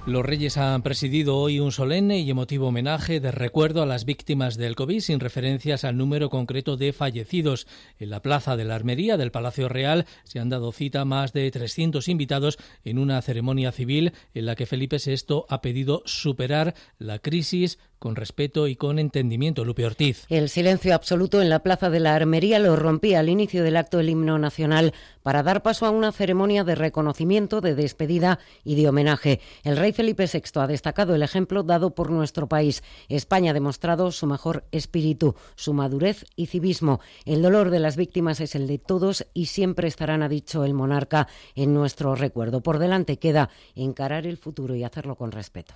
Los Reyes han presidido hoy un solemne y emotivo homenaje de recuerdo a las víctimas del COVID sin referencias al número concreto de fallecidos. En la Plaza de la Armería del Palacio Real se han dado cita más de 300 invitados en una ceremonia civil en la que Felipe VI ha pedido superar la crisis con respeto y con entendimiento. Lupe Ortiz. El silencio absoluto en la Plaza de la Armería lo rompía al inicio del acto el himno nacional para dar paso a una ceremonia de reconocimiento, de despedida y de homenaje. El rey Felipe VI ha destacado el ejemplo dado por nuestro país. España ha demostrado su mejor espíritu, su madurez y civismo. El dolor de las víctimas es el de todos y siempre estarán, ha dicho el monarca, en nuestro recuerdo. Por delante queda encarar el futuro y hacerlo con respeto.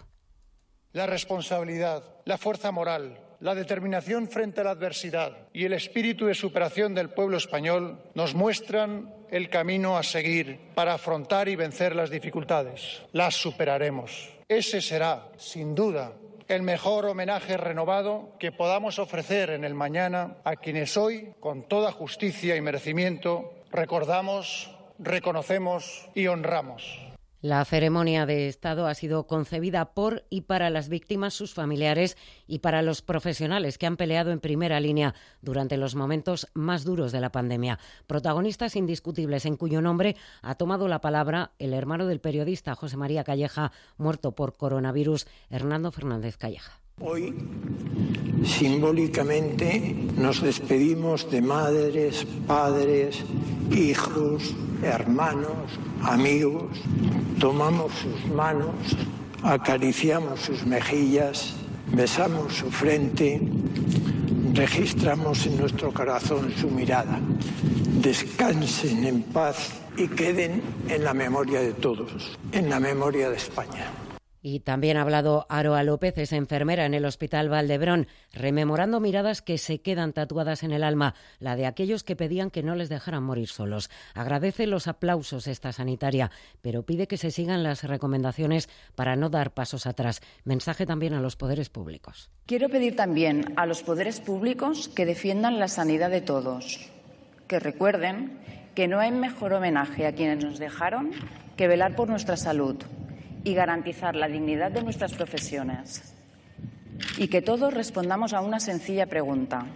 La responsabilidad, la fuerza moral, la determinación frente a la adversidad y el espíritu de superación del pueblo español nos muestran el camino a seguir para afrontar y vencer las dificultades. Las superaremos. Ese será, sin duda, el mejor homenaje renovado que podamos ofrecer en el mañana a quienes hoy, con toda justicia y merecimiento, recordamos, reconocemos y honramos. La ceremonia de Estado ha sido concebida por y para las víctimas, sus familiares y para los profesionales que han peleado en primera línea durante los momentos más duros de la pandemia. Protagonistas indiscutibles en cuyo nombre ha tomado la palabra el hermano del periodista José María Calleja, muerto por coronavirus, Hernando Fernández Calleja. Hoy, simbólicamente, nos despedimos de madres, padres, hijos, hermanos, amigos. Tomamos sus manos, acariciamos sus mejillas, besamos su frente, registramos en nuestro corazón su mirada. Descansen en paz y queden en la memoria de todos, en la memoria de España. Y también ha hablado Aroa López, es enfermera en el Hospital Valdebrón, rememorando miradas que se quedan tatuadas en el alma, la de aquellos que pedían que no les dejaran morir solos. Agradece los aplausos esta sanitaria, pero pide que se sigan las recomendaciones para no dar pasos atrás. Mensaje también a los poderes públicos. Quiero pedir también a los poderes públicos que defiendan la sanidad de todos, que recuerden que no hay mejor homenaje a quienes nos dejaron que velar por nuestra salud y garantizar la dignidad de nuestras profesiones. Y que todos respondamos a una sencilla pregunta.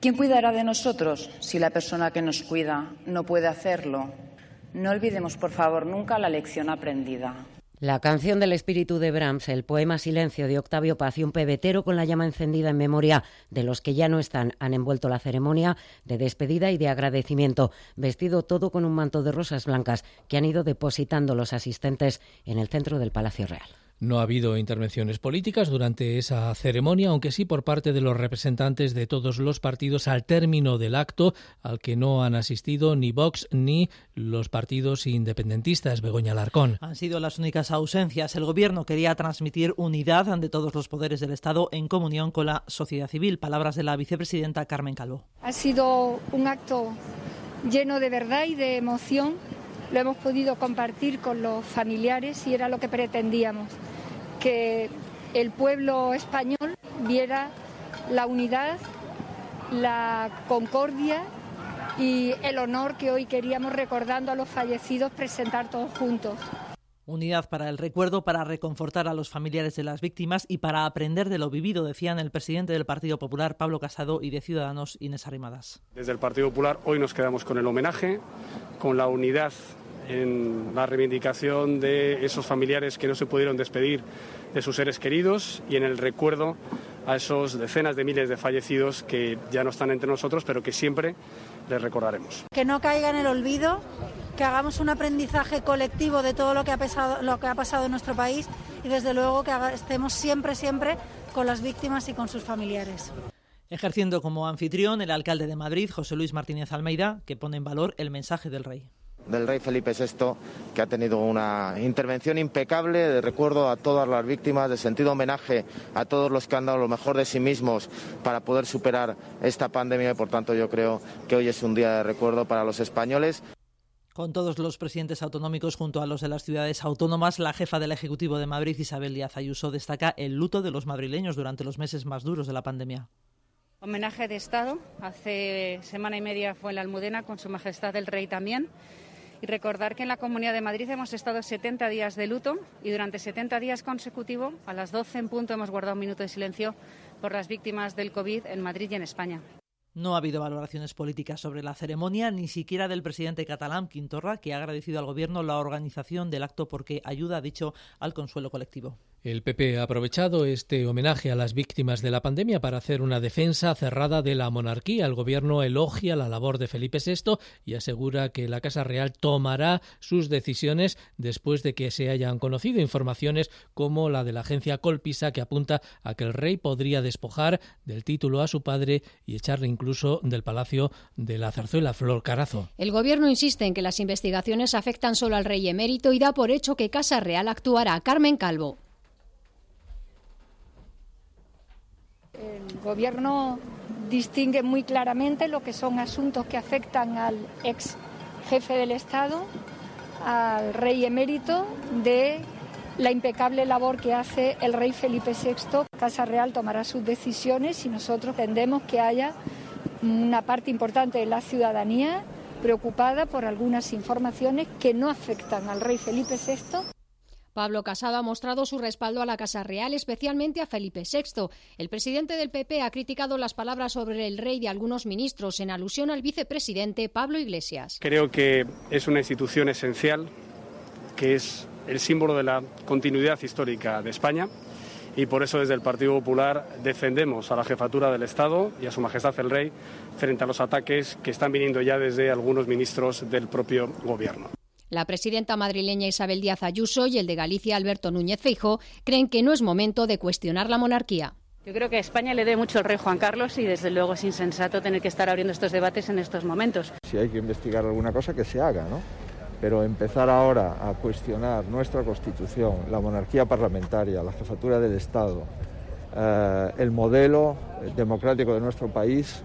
¿Quién cuidará de nosotros si la persona que nos cuida no puede hacerlo? No olvidemos, por favor, nunca la lección aprendida. La canción del espíritu de Brahms, el poema Silencio de Octavio Paz y un pebetero con la llama encendida en memoria de los que ya no están han envuelto la ceremonia de despedida y de agradecimiento, vestido todo con un manto de rosas blancas que han ido depositando los asistentes en el centro del Palacio Real. No ha habido intervenciones políticas durante esa ceremonia, aunque sí por parte de los representantes de todos los partidos al término del acto, al que no han asistido ni Vox ni los partidos independentistas. Begoña Larcón. Han sido las únicas ausencias. El Gobierno quería transmitir unidad ante todos los poderes del Estado en comunión con la sociedad civil. Palabras de la vicepresidenta Carmen Calvo. Ha sido un acto lleno de verdad y de emoción lo hemos podido compartir con los familiares y era lo que pretendíamos, que el pueblo español viera la unidad, la concordia y el honor que hoy queríamos recordando a los fallecidos presentar todos juntos. Unidad para el recuerdo, para reconfortar a los familiares de las víctimas y para aprender de lo vivido, decían el presidente del Partido Popular, Pablo Casado, y de Ciudadanos, Inés Arrimadas. Desde el Partido Popular hoy nos quedamos con el homenaje, con la unidad en la reivindicación de esos familiares que no se pudieron despedir de sus seres queridos y en el recuerdo a esos decenas de miles de fallecidos que ya no están entre nosotros, pero que siempre les recordaremos. Que no caiga en el olvido, que hagamos un aprendizaje colectivo de todo lo que ha, pesado, lo que ha pasado en nuestro país y desde luego que estemos siempre, siempre con las víctimas y con sus familiares. Ejerciendo como anfitrión el alcalde de Madrid, José Luis Martínez Almeida, que pone en valor el mensaje del rey del rey Felipe VI, que ha tenido una intervención impecable de recuerdo a todas las víctimas, de sentido homenaje a todos los que han dado lo mejor de sí mismos para poder superar esta pandemia y por tanto yo creo que hoy es un día de recuerdo para los españoles. Con todos los presidentes autonómicos junto a los de las ciudades autónomas, la jefa del Ejecutivo de Madrid, Isabel Díaz Ayuso, destaca el luto de los madrileños durante los meses más duros de la pandemia. Homenaje de Estado. Hace semana y media fue en la Almudena con Su Majestad el Rey también y recordar que en la Comunidad de Madrid hemos estado 70 días de luto y durante 70 días consecutivos, a las 12 en punto, hemos guardado un minuto de silencio por las víctimas del COVID en Madrid y en España. No ha habido valoraciones políticas sobre la ceremonia, ni siquiera del presidente catalán Quintorra, que ha agradecido al Gobierno la organización del acto porque ayuda, dicho, al consuelo colectivo. El PP ha aprovechado este homenaje a las víctimas de la pandemia para hacer una defensa cerrada de la monarquía. El gobierno elogia la labor de Felipe VI y asegura que la Casa Real tomará sus decisiones después de que se hayan conocido informaciones como la de la agencia Colpisa que apunta a que el rey podría despojar del título a su padre y echarle incluso del palacio de la zarzuela Flor Carazo. El gobierno insiste en que las investigaciones afectan solo al rey emérito y da por hecho que Casa Real actuará. Carmen Calvo. El Gobierno distingue muy claramente lo que son asuntos que afectan al ex jefe del Estado, al rey emérito, de la impecable labor que hace el rey Felipe VI. Casa Real tomará sus decisiones y nosotros entendemos que haya una parte importante de la ciudadanía preocupada por algunas informaciones que no afectan al rey Felipe VI. Pablo Casado ha mostrado su respaldo a la Casa Real, especialmente a Felipe VI. El presidente del PP ha criticado las palabras sobre el rey de algunos ministros en alusión al vicepresidente Pablo Iglesias. Creo que es una institución esencial, que es el símbolo de la continuidad histórica de España y por eso desde el Partido Popular defendemos a la jefatura del Estado y a Su Majestad el Rey frente a los ataques que están viniendo ya desde algunos ministros del propio Gobierno. La presidenta madrileña Isabel Díaz Ayuso y el de Galicia Alberto Núñez Feijo creen que no es momento de cuestionar la monarquía. Yo creo que a España le dé mucho el rey Juan Carlos y desde luego es insensato tener que estar abriendo estos debates en estos momentos. Si hay que investigar alguna cosa, que se haga, ¿no? Pero empezar ahora a cuestionar nuestra Constitución, la monarquía parlamentaria, la jefatura del Estado, eh, el modelo democrático de nuestro país,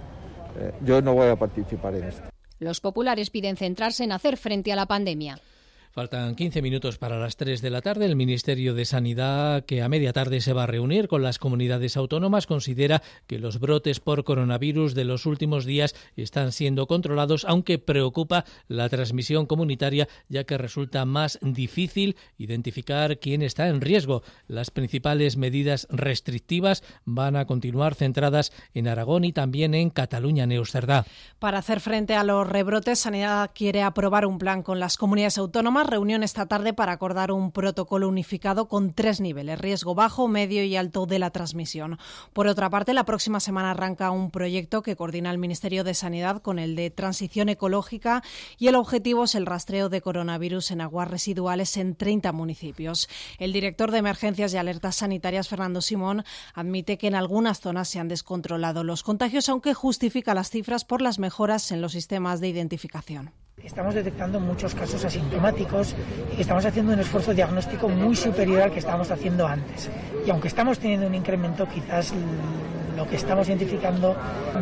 eh, yo no voy a participar en esto. Los populares piden centrarse en hacer frente a la pandemia. Faltan 15 minutos para las 3 de la tarde. El Ministerio de Sanidad, que a media tarde se va a reunir con las comunidades autónomas, considera que los brotes por coronavirus de los últimos días están siendo controlados, aunque preocupa la transmisión comunitaria, ya que resulta más difícil identificar quién está en riesgo. Las principales medidas restrictivas van a continuar centradas en Aragón y también en Cataluña, Neusterdá. Para hacer frente a los rebrotes, Sanidad quiere aprobar un plan con las comunidades autónomas reunión esta tarde para acordar un protocolo unificado con tres niveles, riesgo bajo, medio y alto de la transmisión. Por otra parte, la próxima semana arranca un proyecto que coordina el Ministerio de Sanidad con el de Transición Ecológica y el objetivo es el rastreo de coronavirus en aguas residuales en 30 municipios. El director de Emergencias y Alertas Sanitarias, Fernando Simón, admite que en algunas zonas se han descontrolado los contagios, aunque justifica las cifras por las mejoras en los sistemas de identificación. Estamos detectando muchos casos asintomáticos y estamos haciendo un esfuerzo diagnóstico muy superior al que estábamos haciendo antes. Y aunque estamos teniendo un incremento, quizás lo que estamos identificando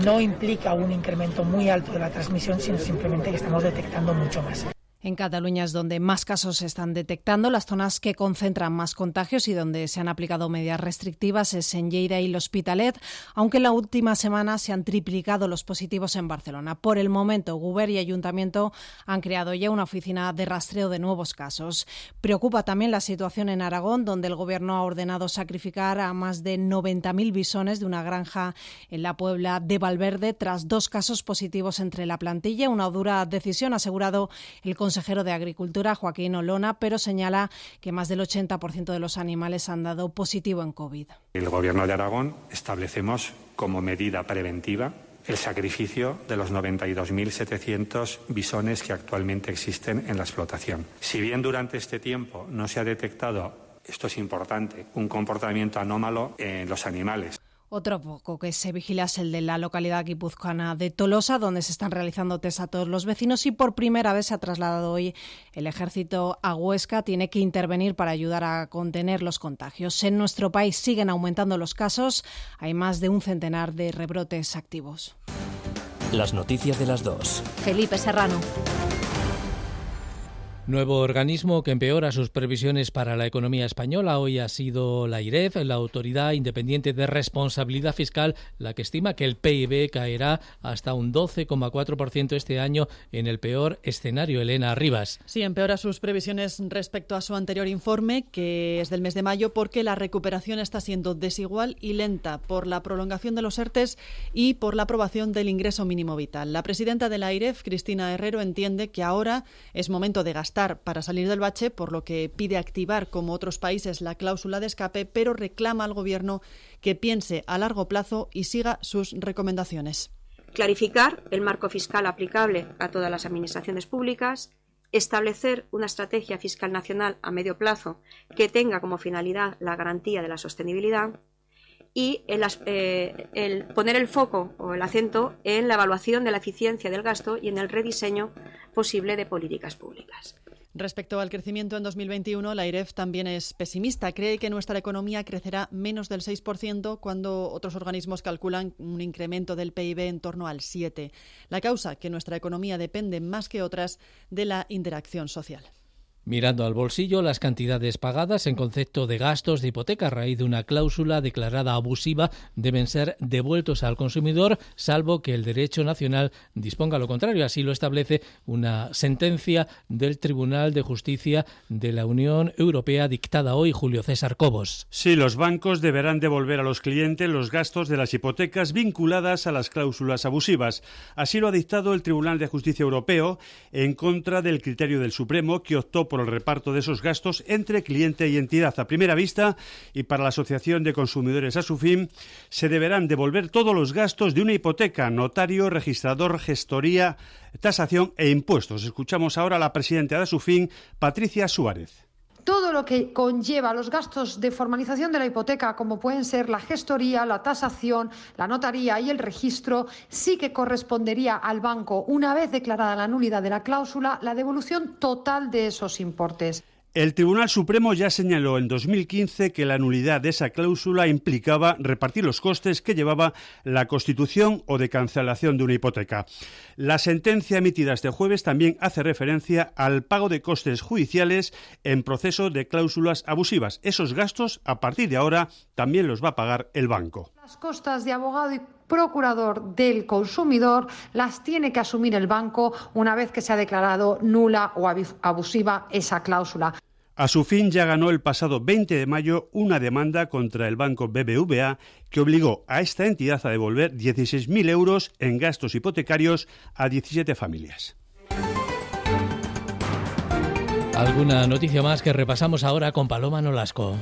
no implica un incremento muy alto de la transmisión, sino simplemente que estamos detectando mucho más. En Cataluña es donde más casos se están detectando. Las zonas que concentran más contagios y donde se han aplicado medidas restrictivas es en Lleida y el Hospitalet, aunque en la última semana se han triplicado los positivos en Barcelona. Por el momento, Guber y Ayuntamiento han creado ya una oficina de rastreo de nuevos casos. Preocupa también la situación en Aragón, donde el Gobierno ha ordenado sacrificar a más de 90.000 bisones de una granja en la Puebla de Valverde tras dos casos positivos entre la plantilla. Una dura decisión, ha asegurado el consejero de Agricultura, Joaquín Olona, pero señala que más del 80% de los animales han dado positivo en COVID. El Gobierno de Aragón establecemos como medida preventiva el sacrificio de los 92.700 bisones que actualmente existen en la explotación. Si bien durante este tiempo no se ha detectado, esto es importante, un comportamiento anómalo en los animales, otro poco que se vigila es el de la localidad guipuzcoana de Tolosa, donde se están realizando test a todos los vecinos y por primera vez se ha trasladado hoy el ejército a Huesca. Tiene que intervenir para ayudar a contener los contagios. En nuestro país siguen aumentando los casos. Hay más de un centenar de rebrotes activos. Las noticias de las dos. Felipe Serrano. Nuevo organismo que empeora sus previsiones para la economía española hoy ha sido la IREF, la Autoridad Independiente de Responsabilidad Fiscal, la que estima que el PIB caerá hasta un 12,4% este año en el peor escenario. Elena Rivas. Sí, empeora sus previsiones respecto a su anterior informe, que es del mes de mayo, porque la recuperación está siendo desigual y lenta por la prolongación de los ERTES y por la aprobación del ingreso mínimo vital. La presidenta de la IREF, Cristina Herrero, entiende que ahora es momento de gastar para salir del bache, por lo que pide activar, como otros países, la cláusula de escape, pero reclama al Gobierno que piense a largo plazo y siga sus recomendaciones. Clarificar el marco fiscal aplicable a todas las administraciones públicas, establecer una estrategia fiscal nacional a medio plazo que tenga como finalidad la garantía de la sostenibilidad y eh, el, poner el foco o el acento en la evaluación de la eficiencia del gasto y en el rediseño posible de políticas públicas. Respecto al crecimiento en 2021, la IREF también es pesimista. Cree que nuestra economía crecerá menos del 6% cuando otros organismos calculan un incremento del PIB en torno al 7%. La causa, que nuestra economía depende más que otras de la interacción social. Mirando al bolsillo, las cantidades pagadas en concepto de gastos de hipoteca a raíz de una cláusula declarada abusiva deben ser devueltos al consumidor, salvo que el derecho nacional disponga lo contrario. Así lo establece una sentencia del Tribunal de Justicia de la Unión Europea dictada hoy, Julio César Cobos. Sí, los bancos deberán devolver a los clientes los gastos de las hipotecas vinculadas a las cláusulas abusivas. Así lo ha dictado el Tribunal de Justicia Europeo en contra del criterio del Supremo que optó por el reparto de esos gastos entre cliente y entidad. A primera vista, y para la Asociación de Consumidores a su fin, se deberán devolver todos los gastos de una hipoteca, notario, registrador, gestoría, tasación e impuestos. Escuchamos ahora a la presidenta de Asufin, Patricia Suárez todo lo que conlleva los gastos de formalización de la hipoteca, como pueden ser la gestoría, la tasación, la notaría y el registro, sí que correspondería al banco, una vez declarada la nulidad de la cláusula, la devolución total de esos importes. El Tribunal Supremo ya señaló en 2015 que la nulidad de esa cláusula implicaba repartir los costes que llevaba la constitución o de cancelación de una hipoteca. La sentencia emitida este jueves también hace referencia al pago de costes judiciales en proceso de cláusulas abusivas. Esos gastos, a partir de ahora, también los va a pagar el banco. Las costas de abogado y procurador del consumidor las tiene que asumir el banco una vez que se ha declarado nula o abusiva esa cláusula. A su fin ya ganó el pasado 20 de mayo una demanda contra el banco BBVA que obligó a esta entidad a devolver 16.000 euros en gastos hipotecarios a 17 familias. Alguna noticia más que repasamos ahora con Paloma Nolasco.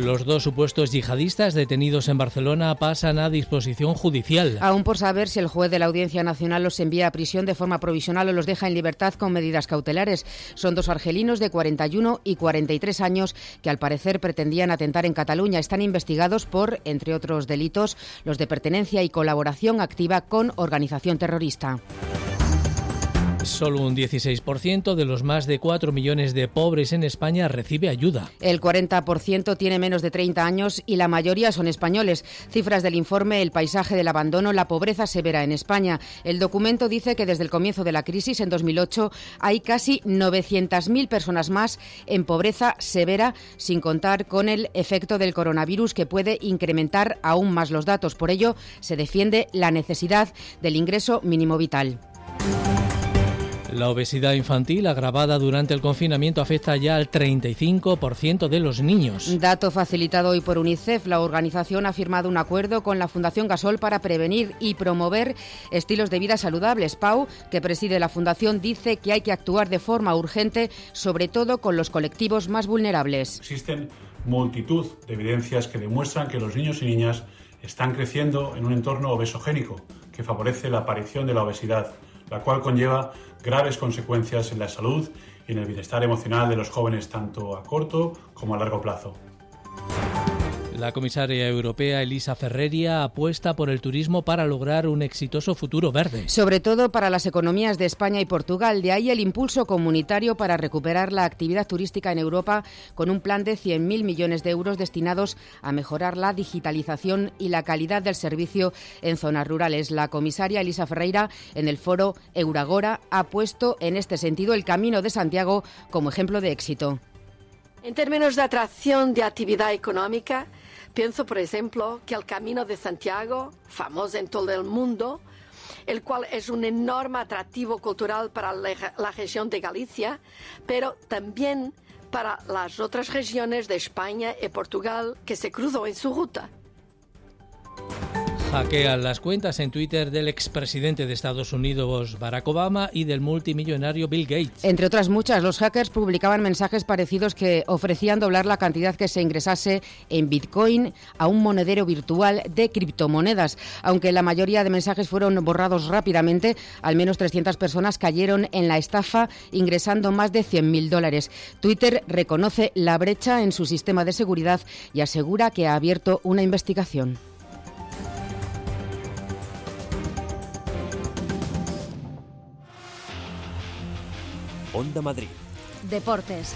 Los dos supuestos yihadistas detenidos en Barcelona pasan a disposición judicial. Aún por saber si el juez de la Audiencia Nacional los envía a prisión de forma provisional o los deja en libertad con medidas cautelares. Son dos argelinos de 41 y 43 años que al parecer pretendían atentar en Cataluña. Están investigados por, entre otros delitos, los de pertenencia y colaboración activa con organización terrorista. Solo un 16% de los más de 4 millones de pobres en España recibe ayuda. El 40% tiene menos de 30 años y la mayoría son españoles. Cifras del informe El paisaje del abandono, la pobreza severa en España. El documento dice que desde el comienzo de la crisis en 2008 hay casi 900.000 personas más en pobreza severa, sin contar con el efecto del coronavirus que puede incrementar aún más los datos. Por ello, se defiende la necesidad del ingreso mínimo vital. La obesidad infantil agravada durante el confinamiento afecta ya al 35% de los niños. Dato facilitado hoy por UNICEF, la organización ha firmado un acuerdo con la Fundación Gasol para prevenir y promover estilos de vida saludables. Pau, que preside la fundación, dice que hay que actuar de forma urgente, sobre todo con los colectivos más vulnerables. Existen multitud de evidencias que demuestran que los niños y niñas están creciendo en un entorno obesogénico que favorece la aparición de la obesidad, la cual conlleva graves consecuencias en la salud y en el bienestar emocional de los jóvenes tanto a corto como a largo plazo. La comisaria europea Elisa Ferreria apuesta por el turismo para lograr un exitoso futuro verde. Sobre todo para las economías de España y Portugal. De ahí el impulso comunitario para recuperar la actividad turística en Europa con un plan de 100.000 millones de euros destinados a mejorar la digitalización y la calidad del servicio en zonas rurales. La comisaria Elisa Ferreira en el foro Euragora ha puesto en este sentido el Camino de Santiago como ejemplo de éxito. En términos de atracción de actividad económica, Pienso, por ejemplo, que el Camino de Santiago, famoso en todo el mundo, el cual es un enorme atractivo cultural para la región de Galicia, pero también para las otras regiones de España y Portugal que se cruzó en su ruta hackean las cuentas en Twitter del expresidente de Estados Unidos Barack Obama y del multimillonario Bill Gates. Entre otras muchas, los hackers publicaban mensajes parecidos que ofrecían doblar la cantidad que se ingresase en Bitcoin a un monedero virtual de criptomonedas. Aunque la mayoría de mensajes fueron borrados rápidamente, al menos 300 personas cayeron en la estafa ingresando más de 100.000 dólares. Twitter reconoce la brecha en su sistema de seguridad y asegura que ha abierto una investigación. Onda Madrid. Deportes.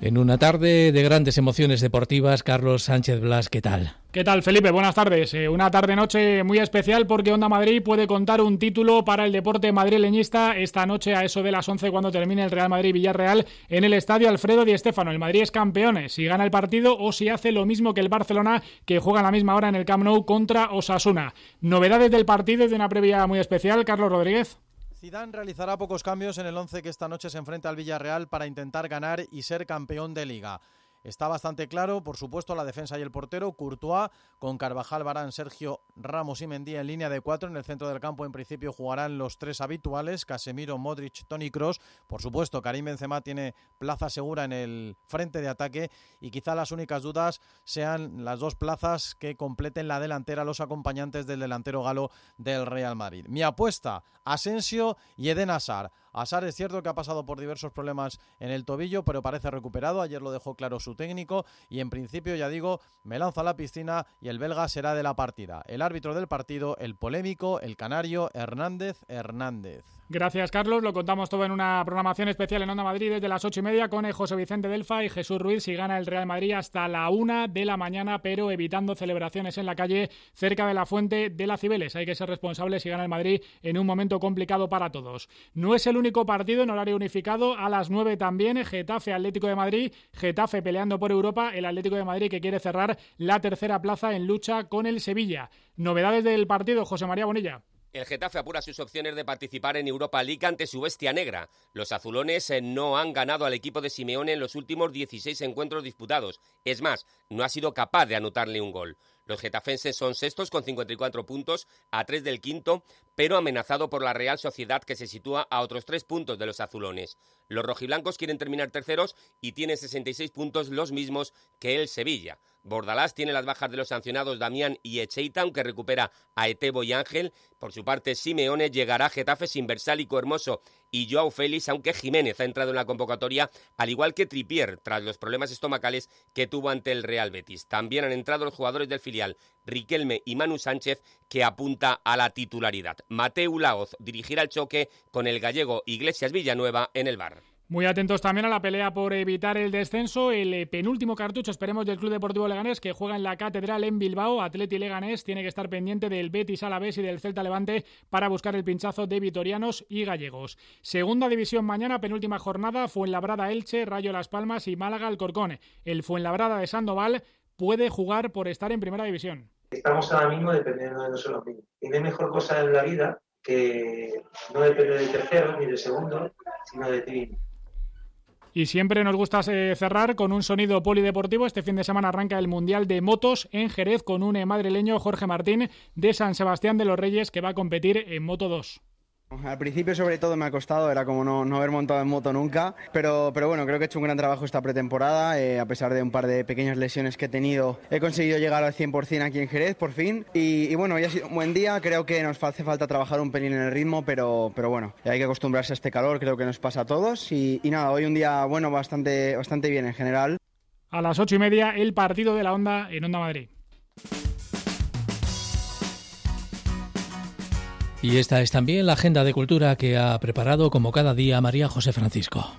En una tarde de grandes emociones deportivas, Carlos Sánchez Blas, ¿qué tal? ¿Qué tal, Felipe? Buenas tardes. Eh, una tarde-noche muy especial porque Onda Madrid puede contar un título para el deporte madrileñista esta noche a eso de las 11 cuando termine el Real Madrid-Villarreal en el estadio Alfredo Di Stéfano. El Madrid es campeón si gana el partido o si hace lo mismo que el Barcelona que juega a la misma hora en el Camp Nou contra Osasuna. Novedades del partido de una previa muy especial, Carlos Rodríguez. Zidane realizará pocos cambios en el 11 que esta noche se enfrenta al Villarreal para intentar ganar y ser campeón de liga. Está bastante claro, por supuesto, la defensa y el portero, Courtois, con Carvajal, Barán, Sergio Ramos y Mendía en línea de cuatro. En el centro del campo, en principio, jugarán los tres habituales, Casemiro, Modric, Tony Cross. Por supuesto, Karim Benzema tiene plaza segura en el frente de ataque y quizá las únicas dudas sean las dos plazas que completen la delantera los acompañantes del delantero galo del Real Madrid. Mi apuesta, Asensio y Eden Hazard. Hazard es cierto que ha pasado por diversos problemas en el tobillo, pero parece recuperado. Ayer lo dejó claro su técnico y en principio, ya digo, me lanzo a la piscina y el belga será de la partida. El árbitro del partido, el polémico, el canario Hernández Hernández. Gracias, Carlos. Lo contamos todo en una programación especial en Onda Madrid desde las ocho y media con José Vicente Delfa y Jesús Ruiz si gana el Real Madrid hasta la una de la mañana, pero evitando celebraciones en la calle cerca de la fuente de la Cibeles. Hay que ser responsables si gana el Madrid en un momento complicado para todos. No es el único partido en horario unificado. A las nueve también, Getafe Atlético de Madrid. Getafe peleando por Europa. El Atlético de Madrid que quiere cerrar la tercera plaza en lucha con el Sevilla. Novedades del partido, José María Bonilla. El Getafe apura sus opciones de participar en Europa League ante su bestia negra. Los azulones eh, no han ganado al equipo de Simeone en los últimos 16 encuentros disputados. Es más, no ha sido capaz de anotarle un gol. Los getafenses son sextos con 54 puntos, a tres del quinto, pero amenazado por la Real Sociedad que se sitúa a otros tres puntos de los azulones. Los rojiblancos quieren terminar terceros y tienen 66 puntos los mismos que el Sevilla. Bordalás tiene las bajas de los sancionados Damián y Echeita, aunque recupera a Etebo y Ángel. Por su parte, Simeone llegará a Getafe sin Versálico Hermoso y Joao Félix, aunque Jiménez ha entrado en la convocatoria, al igual que Tripier, tras los problemas estomacales que tuvo ante el Real Betis. También han entrado los jugadores del filial, Riquelme y Manu Sánchez, que apunta a la titularidad. Mateu Laoz dirigirá el choque con el gallego Iglesias Villanueva en el bar. Muy atentos también a la pelea por evitar el descenso. El eh, penúltimo cartucho, esperemos, del Club Deportivo Leganés, que juega en la Catedral en Bilbao. Atleti Leganés tiene que estar pendiente del Betis Alavés y del Celta Levante para buscar el pinchazo de vitorianos y gallegos. Segunda división mañana, penúltima jornada, Fuenlabrada Elche, Rayo Las Palmas y Málaga Alcorcón. El Fuenlabrada de Sandoval puede jugar por estar en primera división. Estamos ahora mismo dependiendo de nosotros mismos. Y no hay mejor cosa en la vida que no depender del tercero ni del segundo, sino de ti y siempre nos gusta eh, cerrar con un sonido polideportivo. Este fin de semana arranca el Mundial de Motos en Jerez con un madrileño, Jorge Martín, de San Sebastián de los Reyes, que va a competir en Moto 2. Al principio sobre todo me ha costado, era como no, haber montado en moto nunca, pero, pero bueno, creo que he hecho un gran trabajo esta pretemporada, eh, a pesar de un par de pequeñas lesiones que he tenido, he conseguido llegar al 100% aquí en Jerez por fin y, bueno, hoy ha sido un buen día, creo que nos hace falta trabajar un pelín en el ritmo, pero, pero bueno, hay que acostumbrarse a este calor, creo que nos pasa a todos y, y nada, hoy un día bueno, bastante, bastante bien en general. A las ocho y media el partido de la Onda en Onda Madrid. Y esta es también la agenda de cultura que ha preparado como cada día María José Francisco.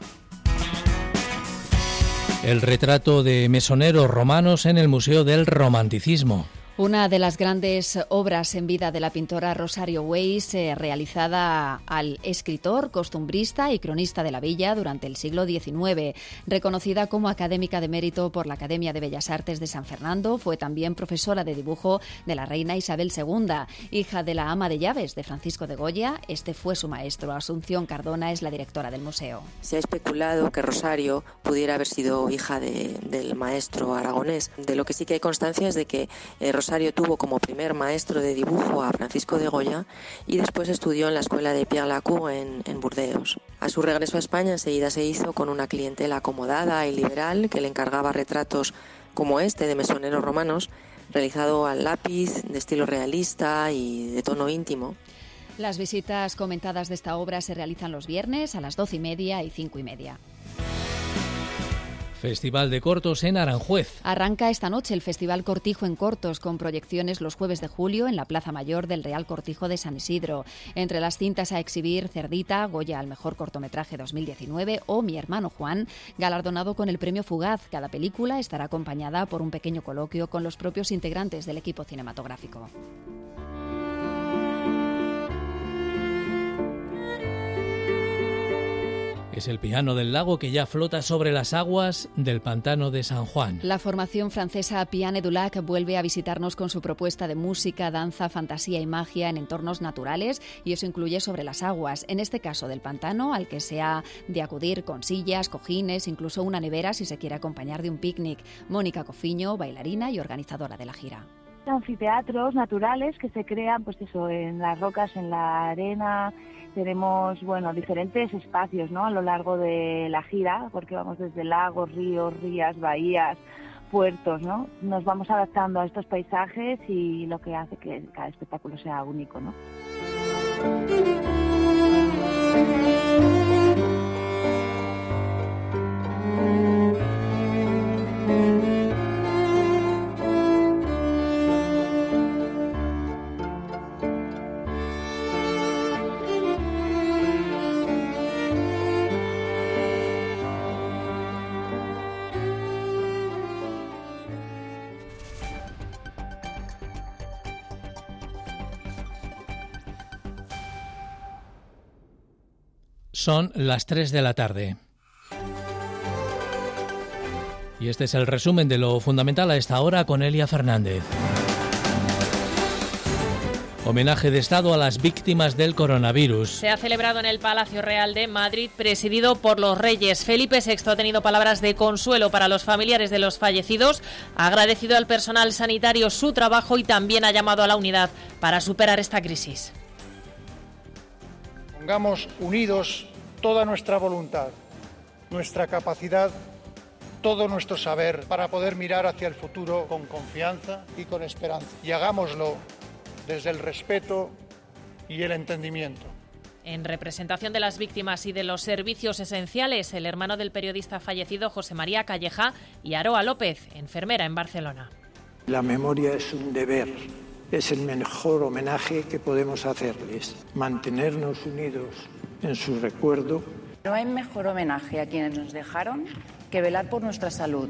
El retrato de mesoneros romanos en el Museo del Romanticismo. Una de las grandes obras en vida de la pintora Rosario Weiss, eh, realizada al escritor, costumbrista y cronista de la villa durante el siglo XIX. Reconocida como académica de mérito por la Academia de Bellas Artes de San Fernando, fue también profesora de dibujo de la reina Isabel II, hija de la ama de llaves de Francisco de Goya. Este fue su maestro. Asunción Cardona es la directora del museo. Se ha especulado que Rosario pudiera haber sido hija del maestro aragonés. De lo que sí que hay constancia es de que eh, Rosario Tuvo como primer maestro de dibujo a Francisco de Goya y después estudió en la escuela de Pierre Lacour en, en Burdeos. A su regreso a España enseguida se hizo con una clientela acomodada y liberal que le encargaba retratos como este de mesoneros romanos, realizado al lápiz, de estilo realista y de tono íntimo. Las visitas comentadas de esta obra se realizan los viernes a las doce y media y cinco y media. Festival de Cortos en Aranjuez. Arranca esta noche el Festival Cortijo en Cortos con proyecciones los jueves de julio en la Plaza Mayor del Real Cortijo de San Isidro. Entre las cintas a exhibir Cerdita, Goya al mejor cortometraje 2019 o Mi hermano Juan, galardonado con el premio Fugaz. Cada película estará acompañada por un pequeño coloquio con los propios integrantes del equipo cinematográfico. Es el piano del lago que ya flota sobre las aguas del pantano de San Juan. La formación francesa Piane du Lac vuelve a visitarnos con su propuesta de música, danza, fantasía y magia en entornos naturales y eso incluye sobre las aguas, en este caso del pantano, al que se ha de acudir con sillas, cojines, incluso una nevera si se quiere acompañar de un picnic. Mónica Cofiño, bailarina y organizadora de la gira anfiteatros naturales que se crean pues eso en las rocas en la arena tenemos bueno diferentes espacios ¿no? a lo largo de la gira porque vamos desde lagos ríos rías bahías puertos no nos vamos adaptando a estos paisajes y lo que hace que cada espectáculo sea único no Son las 3 de la tarde. Y este es el resumen de lo fundamental a esta hora con Elia Fernández. Homenaje de Estado a las víctimas del coronavirus. Se ha celebrado en el Palacio Real de Madrid, presidido por los reyes. Felipe VI ha tenido palabras de consuelo para los familiares de los fallecidos, ha agradecido al personal sanitario su trabajo y también ha llamado a la unidad para superar esta crisis. Pongamos unidos toda nuestra voluntad, nuestra capacidad, todo nuestro saber para poder mirar hacia el futuro con confianza y con esperanza. Y hagámoslo desde el respeto y el entendimiento. En representación de las víctimas y de los servicios esenciales, el hermano del periodista fallecido José María Calleja y Aroa López, enfermera en Barcelona. La memoria es un deber, es el mejor homenaje que podemos hacerles, mantenernos unidos en su recuerdo. No hay mejor homenaje a quienes nos dejaron que velar por nuestra salud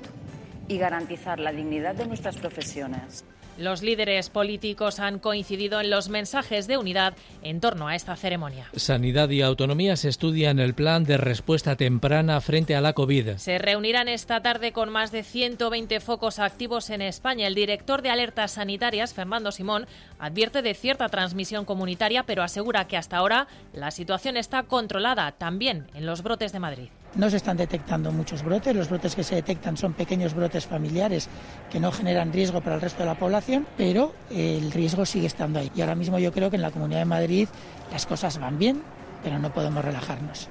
y garantizar la dignidad de nuestras profesiones. Los líderes políticos han coincidido en los mensajes de unidad en torno a esta ceremonia. Sanidad y Autonomía se estudian el plan de respuesta temprana frente a la COVID. Se reunirán esta tarde con más de 120 focos activos en España. El director de alertas sanitarias, Fernando Simón, advierte de cierta transmisión comunitaria, pero asegura que hasta ahora la situación está controlada también en los brotes de Madrid. No se están detectando muchos brotes, los brotes que se detectan son pequeños brotes familiares que no generan riesgo para el resto de la población, pero el riesgo sigue estando ahí. Y ahora mismo yo creo que en la Comunidad de Madrid las cosas van bien, pero no podemos relajarnos.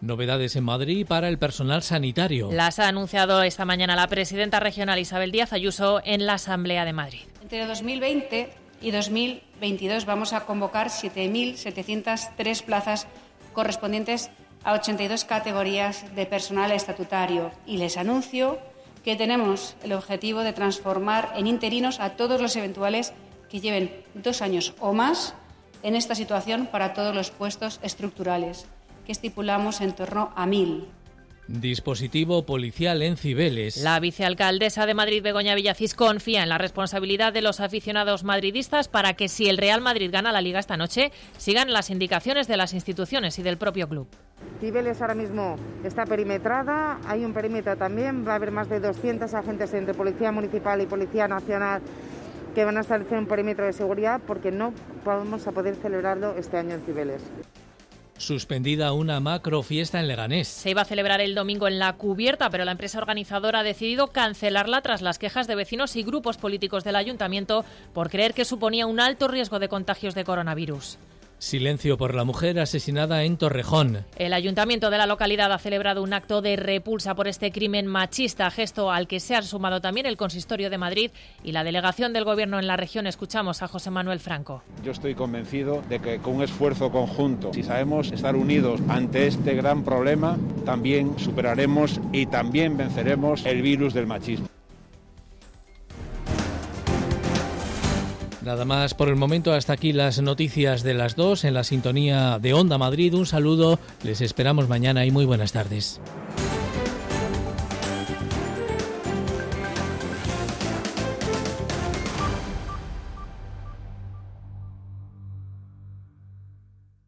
Novedades en Madrid para el personal sanitario. Las ha anunciado esta mañana la presidenta regional Isabel Díaz Ayuso en la Asamblea de Madrid. Entre 2020 y 2022 vamos a convocar 7.703 plazas correspondientes a 82 categorías de personal estatutario y les anuncio que tenemos el objetivo de transformar en interinos a todos los eventuales que lleven dos años o más en esta situación para todos los puestos estructurales, que estipulamos en torno a mil. Dispositivo policial en Cibeles. La vicealcaldesa de Madrid, Begoña Villacís, confía en la responsabilidad de los aficionados madridistas para que si el Real Madrid gana la liga esta noche, sigan las indicaciones de las instituciones y del propio club. Cibeles ahora mismo está perimetrada, hay un perímetro también, va a haber más de 200 agentes entre Policía Municipal y Policía Nacional que van a establecer un perímetro de seguridad porque no vamos a poder celebrarlo este año en Cibeles suspendida una macro fiesta en Leganés. Se iba a celebrar el domingo en la cubierta, pero la empresa organizadora ha decidido cancelarla tras las quejas de vecinos y grupos políticos del ayuntamiento por creer que suponía un alto riesgo de contagios de coronavirus. Silencio por la mujer asesinada en Torrejón. El ayuntamiento de la localidad ha celebrado un acto de repulsa por este crimen machista, gesto al que se ha sumado también el Consistorio de Madrid y la delegación del Gobierno en la región. Escuchamos a José Manuel Franco. Yo estoy convencido de que con un esfuerzo conjunto, si sabemos estar unidos ante este gran problema, también superaremos y también venceremos el virus del machismo. Nada más por el momento, hasta aquí las noticias de las dos en la sintonía de Onda Madrid. Un saludo, les esperamos mañana y muy buenas tardes.